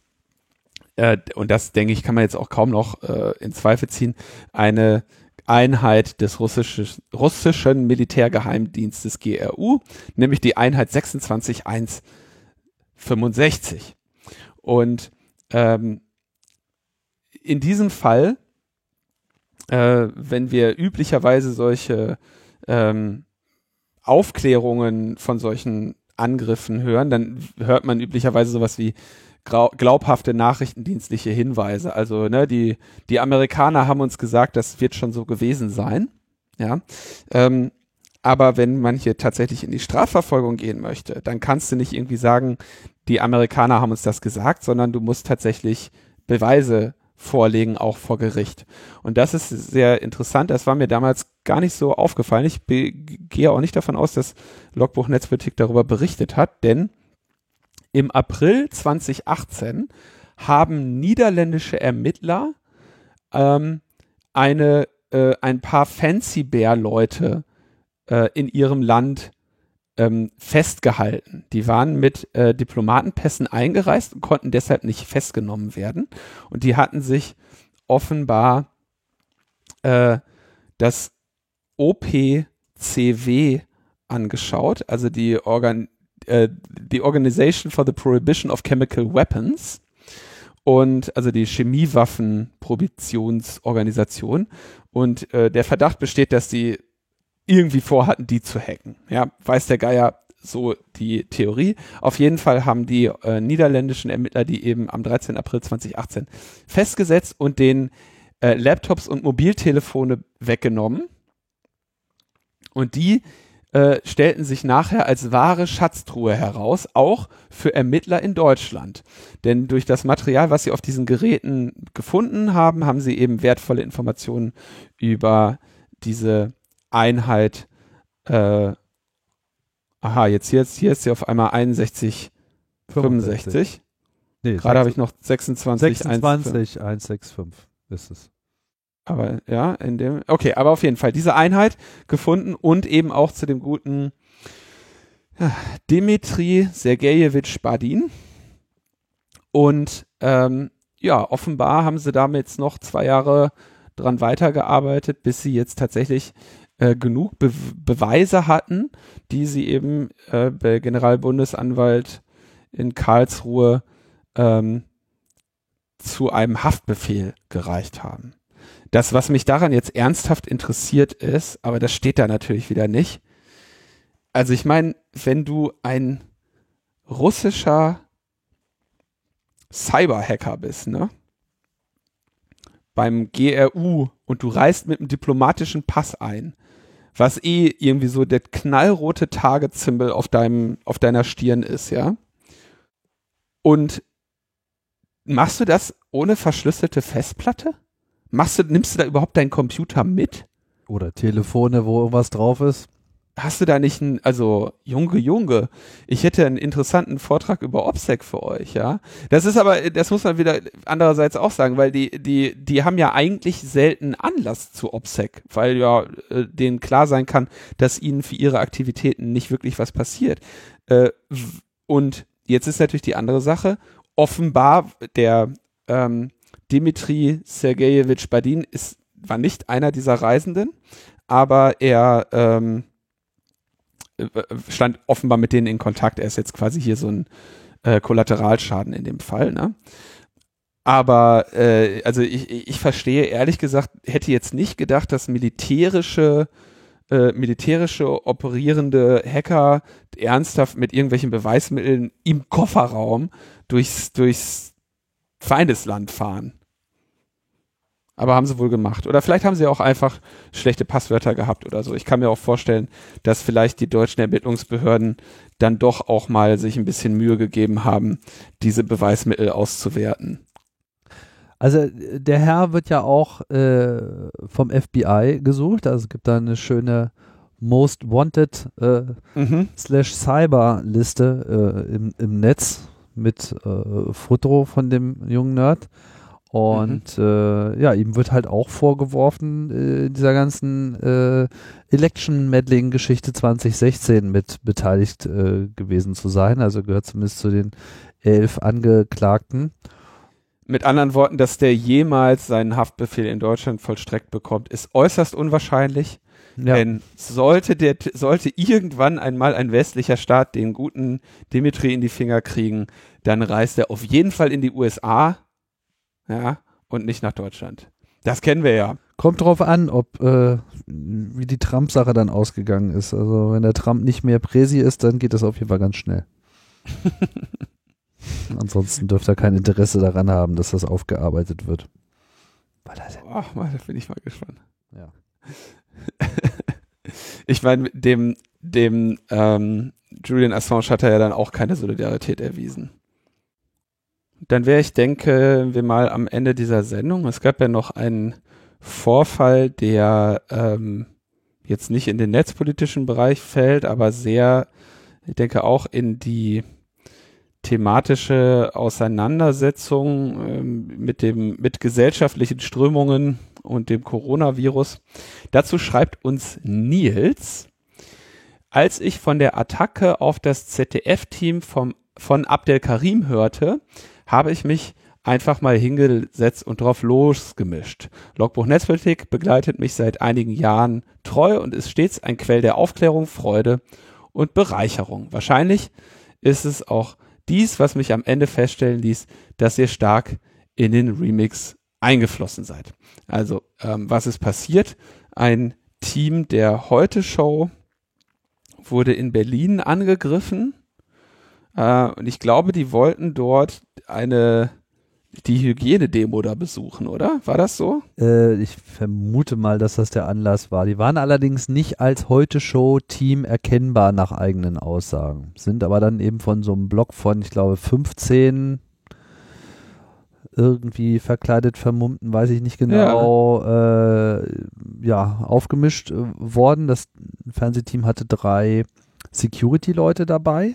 äh, und das denke ich, kann man jetzt auch kaum noch äh, in Zweifel ziehen, eine Einheit des russischen, russischen Militärgeheimdienstes GRU, nämlich die Einheit 26165. Und ähm, in diesem Fall, äh, wenn wir üblicherweise solche ähm, Aufklärungen von solchen Angriffen hören, dann hört man üblicherweise sowas wie glaubhafte nachrichtendienstliche Hinweise. Also ne, die, die Amerikaner haben uns gesagt, das wird schon so gewesen sein. Ja. Ähm, aber wenn man hier tatsächlich in die Strafverfolgung gehen möchte, dann kannst du nicht irgendwie sagen, die Amerikaner haben uns das gesagt, sondern du musst tatsächlich Beweise vorlegen, auch vor Gericht. Und das ist sehr interessant. Das war mir damals gar nicht so aufgefallen. Ich gehe auch nicht davon aus, dass Logbuch Netzpolitik darüber berichtet hat, denn im April 2018 haben niederländische Ermittler ähm, eine, äh, ein paar Fancy Bear Leute äh, in ihrem Land ähm, festgehalten. Die waren mit äh, Diplomatenpässen eingereist und konnten deshalb nicht festgenommen werden. Und die hatten sich offenbar äh, das OPCW angeschaut, also die Organ äh, die Organization for the Prohibition of Chemical Weapons und also die Chemiewaffenprohibitionsorganisation und äh, der Verdacht besteht, dass die irgendwie vorhatten, die zu hacken. Ja, weiß der Geier so die Theorie. Auf jeden Fall haben die äh, niederländischen Ermittler die eben am 13. April 2018 festgesetzt und den äh, Laptops und Mobiltelefone weggenommen. Und die äh, stellten sich nachher als wahre Schatztruhe heraus, auch für Ermittler in Deutschland. Denn durch das Material, was sie auf diesen Geräten gefunden haben, haben sie eben wertvolle Informationen über diese Einheit. Äh, aha, jetzt hier, hier ist sie auf einmal 61, 65. 65. Nee, Gerade habe ich noch 26, 26 165 ist es. Aber ja, in dem. Okay, aber auf jeden Fall diese Einheit gefunden und eben auch zu dem guten ja, Dimitri Sergejewitsch Badin. Und ähm, ja, offenbar haben sie damit noch zwei Jahre dran weitergearbeitet, bis sie jetzt tatsächlich äh, genug Be Beweise hatten, die sie eben äh, bei Generalbundesanwalt in Karlsruhe ähm, zu einem Haftbefehl gereicht haben. Das, was mich daran jetzt ernsthaft interessiert ist, aber das steht da natürlich wieder nicht. Also ich meine, wenn du ein russischer Cyberhacker bist, ne? Beim GRU und du reist mit einem diplomatischen Pass ein, was eh irgendwie so der knallrote Target-Symbol auf deinem, auf deiner Stirn ist, ja? Und machst du das ohne verschlüsselte Festplatte? Machst du, nimmst du da überhaupt deinen Computer mit? Oder Telefone, wo irgendwas drauf ist? Hast du da nicht ein, also Junge, Junge, ich hätte einen interessanten Vortrag über OPSEC für euch, ja. Das ist aber, das muss man wieder andererseits auch sagen, weil die, die, die haben ja eigentlich selten Anlass zu OPSEC, weil ja äh, denen klar sein kann, dass ihnen für ihre Aktivitäten nicht wirklich was passiert. Äh, und jetzt ist natürlich die andere Sache, offenbar der ähm, Dimitri Sergejewitsch Badin ist, war nicht einer dieser Reisenden, aber er ähm, äh, stand offenbar mit denen in Kontakt. Er ist jetzt quasi hier so ein äh, Kollateralschaden in dem Fall. Ne? Aber äh, also ich, ich verstehe ehrlich gesagt, hätte jetzt nicht gedacht, dass militärische äh, militärische operierende Hacker ernsthaft mit irgendwelchen Beweismitteln im Kofferraum durchs, durchs Feindesland fahren. Aber haben sie wohl gemacht. Oder vielleicht haben sie auch einfach schlechte Passwörter gehabt oder so. Ich kann mir auch vorstellen, dass vielleicht die deutschen Ermittlungsbehörden dann doch auch mal sich ein bisschen Mühe gegeben haben, diese Beweismittel auszuwerten. Also der Herr wird ja auch äh, vom FBI gesucht. Also es gibt da eine schöne Most Wanted äh, Mhm. slash Cyber Liste äh, im, im Netz mit äh, Foto von dem jungen Nerd. Und äh, ja, ihm wird halt auch vorgeworfen, äh, in dieser ganzen äh, Election-Meddling-Geschichte 2016 mit beteiligt äh, gewesen zu sein. Also gehört zumindest zu den elf Angeklagten. Mit anderen Worten, dass der jemals seinen Haftbefehl in Deutschland vollstreckt bekommt, ist äußerst unwahrscheinlich. Ja, Denn sollte der, sollte irgendwann einmal ein westlicher Staat den guten Dimitri in die Finger kriegen, dann reist er auf jeden Fall in die USA, ja, und nicht nach Deutschland. Das kennen wir ja. kommt drauf an, ob äh, wie die Trump-Sache dann ausgegangen ist. Also wenn der Trump nicht mehr Präsi ist, dann geht das auf jeden Fall ganz schnell. Ansonsten dürfte er kein Interesse daran haben, dass das aufgearbeitet wird. Weil das da bin ich mal gespannt. Ja. ich meine, dem, dem ähm, Julian Assange hat er ja dann auch keine Solidarität erwiesen. Dann wäre ich, denke, wir mal am Ende dieser Sendung. Es gab ja noch einen Vorfall, der ähm, jetzt nicht in den netzpolitischen Bereich fällt, aber sehr, ich denke, auch in die thematische Auseinandersetzung ähm, mit dem, mit gesellschaftlichen Strömungen und dem Coronavirus. Dazu schreibt uns Nils, als ich von der Attacke auf das ZDF-Team vom, von Abdel Karim hörte, habe ich mich einfach mal hingesetzt und drauf losgemischt. Logbuch Netzpolitik begleitet mich seit einigen Jahren treu und ist stets ein Quell der Aufklärung, Freude und Bereicherung. Wahrscheinlich ist es auch dies, was mich am Ende feststellen ließ, dass ihr stark in den Remix eingeflossen seid. Also, ähm, was ist passiert? Ein Team der Heute-Show wurde in Berlin angegriffen. Äh, und ich glaube, die wollten dort eine die Hygienedemo da besuchen, oder? War das so? Äh, ich vermute mal, dass das der Anlass war. Die waren allerdings nicht als Heute-Show-Team erkennbar nach eigenen Aussagen. Sind aber dann eben von so einem Block von, ich glaube, 15 irgendwie verkleidet vermummten, weiß ich nicht genau, ja, äh, ja aufgemischt äh, worden. Das Fernsehteam hatte drei Security-Leute dabei.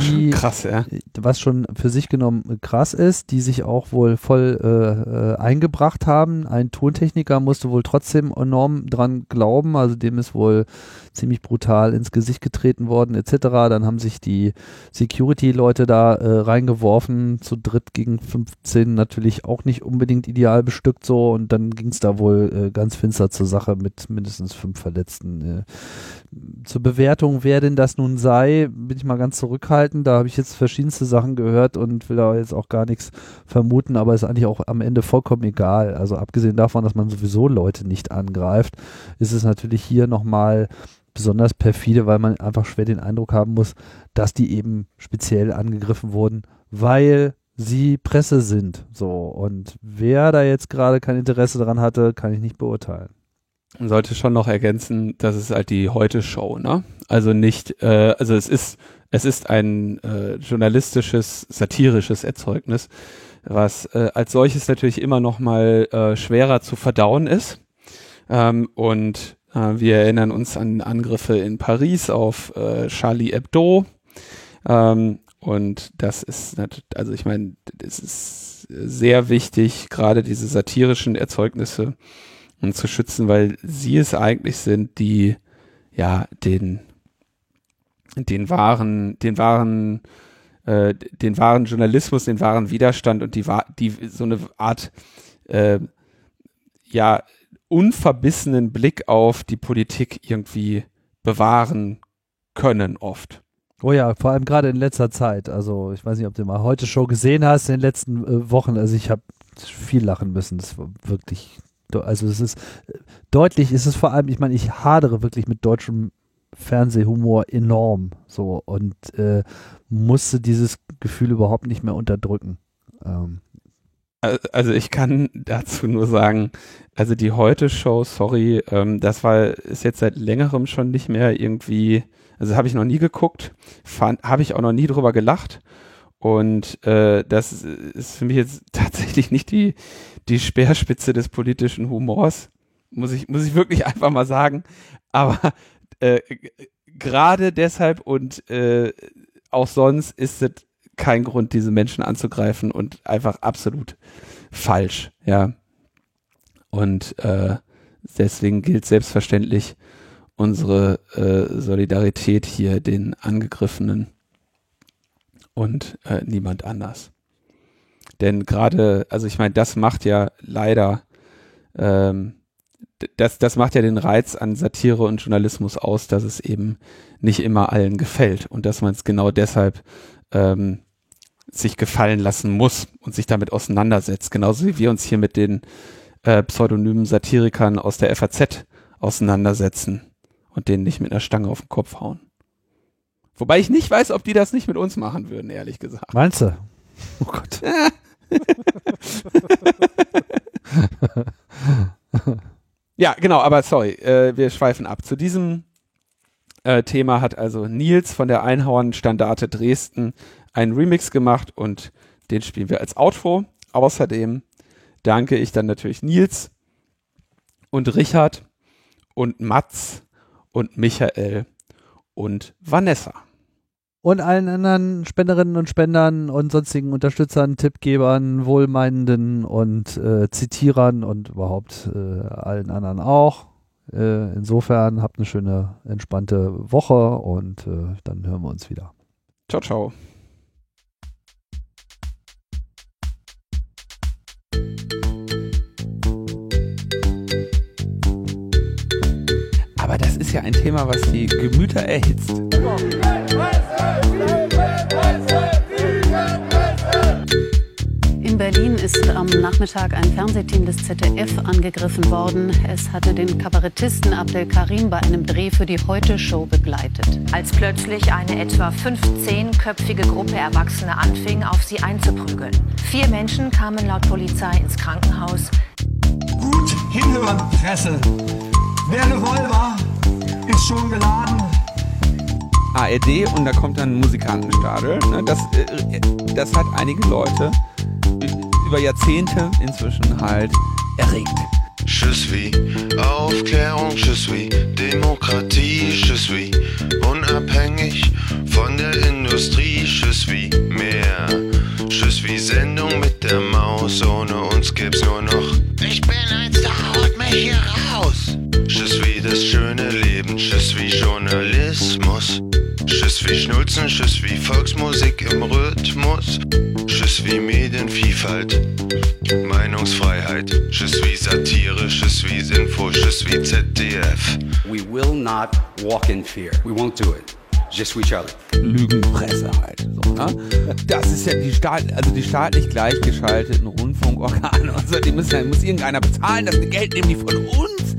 Schon krass, ja. Was schon für sich genommen krass ist, die sich auch wohl voll äh, äh, eingebracht haben. Ein Tontechniker musste wohl trotzdem enorm dran glauben, also dem ist wohl ziemlich brutal ins Gesicht getreten worden, etc. Dann haben sich die Security-Leute da äh, reingeworfen, zu dritt gegen 15 natürlich auch nicht unbedingt ideal bestückt so und dann ging es da wohl äh, ganz finster zur Sache mit mindestens fünf Verletzten. Äh, zur Bewertung, wer denn das nun sei, bin ich mal ganz zurückhaltend. Da habe ich jetzt verschiedenste Sachen gehört und will da jetzt auch gar nichts vermuten, aber ist eigentlich auch am Ende vollkommen egal. Also abgesehen davon, dass man sowieso Leute nicht angreift, ist es natürlich hier nochmal besonders perfide, weil man einfach schwer den Eindruck haben muss, dass die eben speziell angegriffen wurden, weil sie Presse sind. So. Und wer da jetzt gerade kein Interesse daran hatte, kann ich nicht beurteilen. Man sollte schon noch ergänzen, das ist halt die Heute-Show, ne? Also nicht, äh, also es ist, es ist ein äh, journalistisches, satirisches Erzeugnis, was äh, als solches natürlich immer noch mal äh, schwerer zu verdauen ist. Ähm, und äh, wir erinnern uns an Angriffe in Paris auf äh, Charlie Hebdo. Ähm, und das ist, also ich meine, es ist sehr wichtig, gerade diese satirischen Erzeugnisse um zu schützen, weil sie es eigentlich sind, die ja den den wahren den wahren äh, den wahren Journalismus, den wahren Widerstand und die die so eine Art äh, ja unverbissenen Blick auf die Politik irgendwie bewahren können oft. Oh ja, vor allem gerade in letzter Zeit. Also ich weiß nicht, ob du mal heute Show gesehen hast in den letzten äh, Wochen. Also ich habe viel lachen müssen. Das war wirklich also es ist deutlich, ist es vor allem, ich meine, ich hadere wirklich mit deutschem Fernsehhumor enorm so und äh, musste dieses Gefühl überhaupt nicht mehr unterdrücken. Ähm. Also ich kann dazu nur sagen, also die Heute-Show, sorry, ähm, das war, ist jetzt seit längerem schon nicht mehr irgendwie, also habe ich noch nie geguckt, habe ich auch noch nie drüber gelacht und äh, das ist für mich jetzt tatsächlich nicht die, die Speerspitze des politischen Humors. muss ich, muss ich wirklich einfach mal sagen. Aber äh, gerade deshalb und äh, auch sonst ist es kein Grund, diese Menschen anzugreifen und einfach absolut falsch, ja. Und äh, deswegen gilt selbstverständlich unsere äh, Solidarität hier den Angegriffenen und äh, niemand anders. Denn gerade, also ich meine, das macht ja leider, ähm, das, das macht ja den Reiz an Satire und Journalismus aus, dass es eben nicht immer allen gefällt und dass man es genau deshalb ähm, sich gefallen lassen muss und sich damit auseinandersetzt. Genauso wie wir uns hier mit den äh, pseudonymen Satirikern aus der FAZ auseinandersetzen und denen nicht mit einer Stange auf den Kopf hauen. Wobei ich nicht weiß, ob die das nicht mit uns machen würden, ehrlich gesagt. Meinst du? Oh Gott. ja, genau, aber sorry, äh, wir schweifen ab. Zu diesem äh, Thema hat also Nils von der Einhorn-Standarte Dresden einen Remix gemacht und den spielen wir als Outro. Außerdem danke ich dann natürlich Nils und Richard und Mats und Michael und Vanessa. Und allen anderen Spenderinnen und Spendern und sonstigen Unterstützern, Tippgebern, Wohlmeinenden und äh, Zitierern und überhaupt äh, allen anderen auch. Äh, insofern habt eine schöne, entspannte Woche und äh, dann hören wir uns wieder. Ciao, ciao. Aber das ist ja ein Thema, was die Gemüter erhitzt. In Berlin ist am Nachmittag ein Fernsehteam des ZDF angegriffen worden. Es hatte den Kabarettisten Abdel Karim bei einem Dreh für die Heute-Show begleitet. Als plötzlich eine etwa 15-köpfige Gruppe Erwachsene anfing, auf sie einzuprügeln. Vier Menschen kamen laut Polizei ins Krankenhaus. Gut hinhören, Presse. Der Revolver ist schon geladen. ARD und da kommt dann ein Musikantenstadel. Ne? Das, äh, das hat einige Leute über Jahrzehnte inzwischen halt erregt. Je suis Aufklärung, je suis Demokratie, je suis unabhängig von der Industrie, je suis mehr. Je suis Sendung mit der Maus, ohne uns gibt's nur noch. Ich bin ein Star, holt mich hier raus. Je suis das schöne Leben, je suis Journalismus. Je suis Schnulzen, je suis Volksmusik im Rhythmus. Je suis Medienvielfalt, Meinungsfreiheit. Je suis Satire, je suis Info, je suis ZDF. We will not walk in fear. We won't do it. Je suis Charlie. Lügenpresse halt. So, ne? Das ist ja die, Staat, also die staatlich gleichgeschalteten Rundfunkorgane und so, die müssen ja, muss irgendeiner bezahlen, das Geld nehmen die von uns.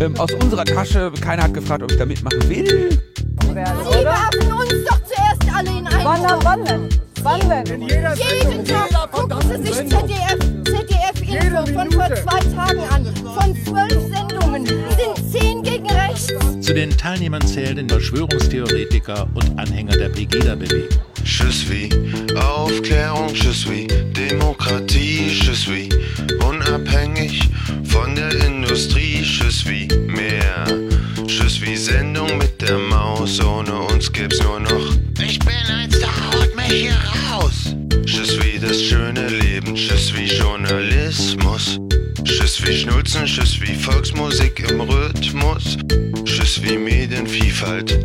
Ähm, aus unserer Tasche, keiner hat gefragt, ob ich da mitmachen will. Sie werfen uns doch zuerst alle in einen Wann, wann denn? Wann denn? Jeden Tag gucken Sie sich ZDF, ZDF-Info von vor zwei Tagen an. Von 12 zu den Teilnehmern zählen Verschwörungstheoretiker und Anhänger der Pegida-Bewegung. Je suis Aufklärung, je suis Demokratie, je suis unabhängig von der Industrie, je suis mehr. Je suis Sendung mit der Maus, ohne uns gibt's nur noch. Ich bin ein Star, holt mich hier raus. Je suis das schöne Leben, je suis Journalismus. Je suis Schnulzen, je suis Volksmusik im Rhythmus. Je suis Medienvielfalt,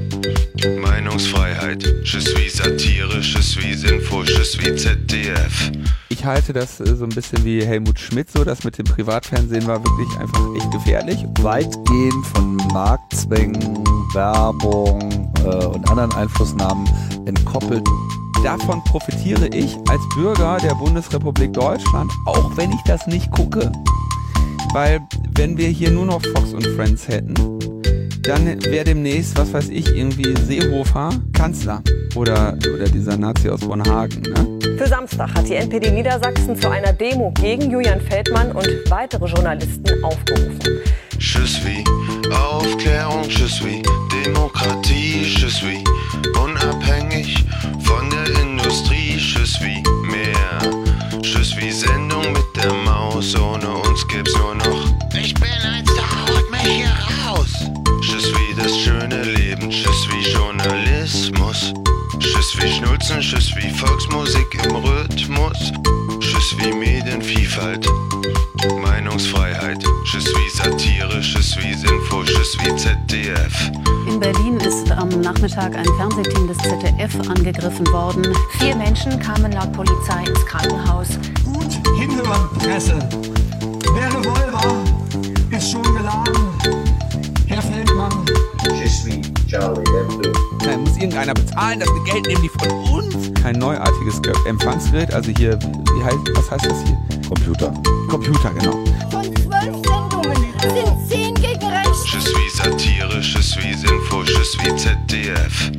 Meinungsfreiheit. Je suis Satire, je suis Info, je suis ZDF. Ich halte das äh, so ein bisschen wie Helmut Schmidt, so das mit dem Privatfernsehen war wirklich einfach echt gefährlich. Weitgehend von Marktzwängen, Werbung äh, und anderen Einflussnahmen entkoppelt. Davon profitiere ich als Bürger der Bundesrepublik Deutschland, auch wenn ich das nicht gucke. Weil wenn wir hier nur noch Fox und Friends hätten, dann wäre demnächst, was weiß ich, irgendwie Seehofer Kanzler oder, oder dieser Nazi aus Bonhagen. Ne? Für Samstag hat die NPD Niedersachsen zu einer Demo gegen Julian Feldmann und weitere Journalisten aufgerufen. Je suis Aufklärung, je suis Demokratie, je suis unabhängig von der Industrie, je suis mehr. Je suis Sendung mit der Maus, ohne uns gibt's nur noch. Herzen, je suis Volksmusik im Rhythmus, je suis Medienvielfalt, Meinungsfreiheit, je suis Satire, je suis Info, je suis ZDF. In Berlin ist am Nachmittag ein Fernsehteam des ZDF angegriffen worden. Vier Menschen kamen laut Polizei ins Krankenhaus. Gut hinhören, Presse. Der Revolver ist schon geladen. Herr Feldmann. Je suis Charlie Hebdo. Da muss irgendeiner bezahlen, dass wir Geld nehmen, die von uns. Kein neuartiges Empfangsgerät, also hier, wie heißt, was heißt das hier? Computer. Computer, genau. Von zwölf Sendungen sind zehn gegen rechts. Je suis satire, je wie info, je wie ZDF.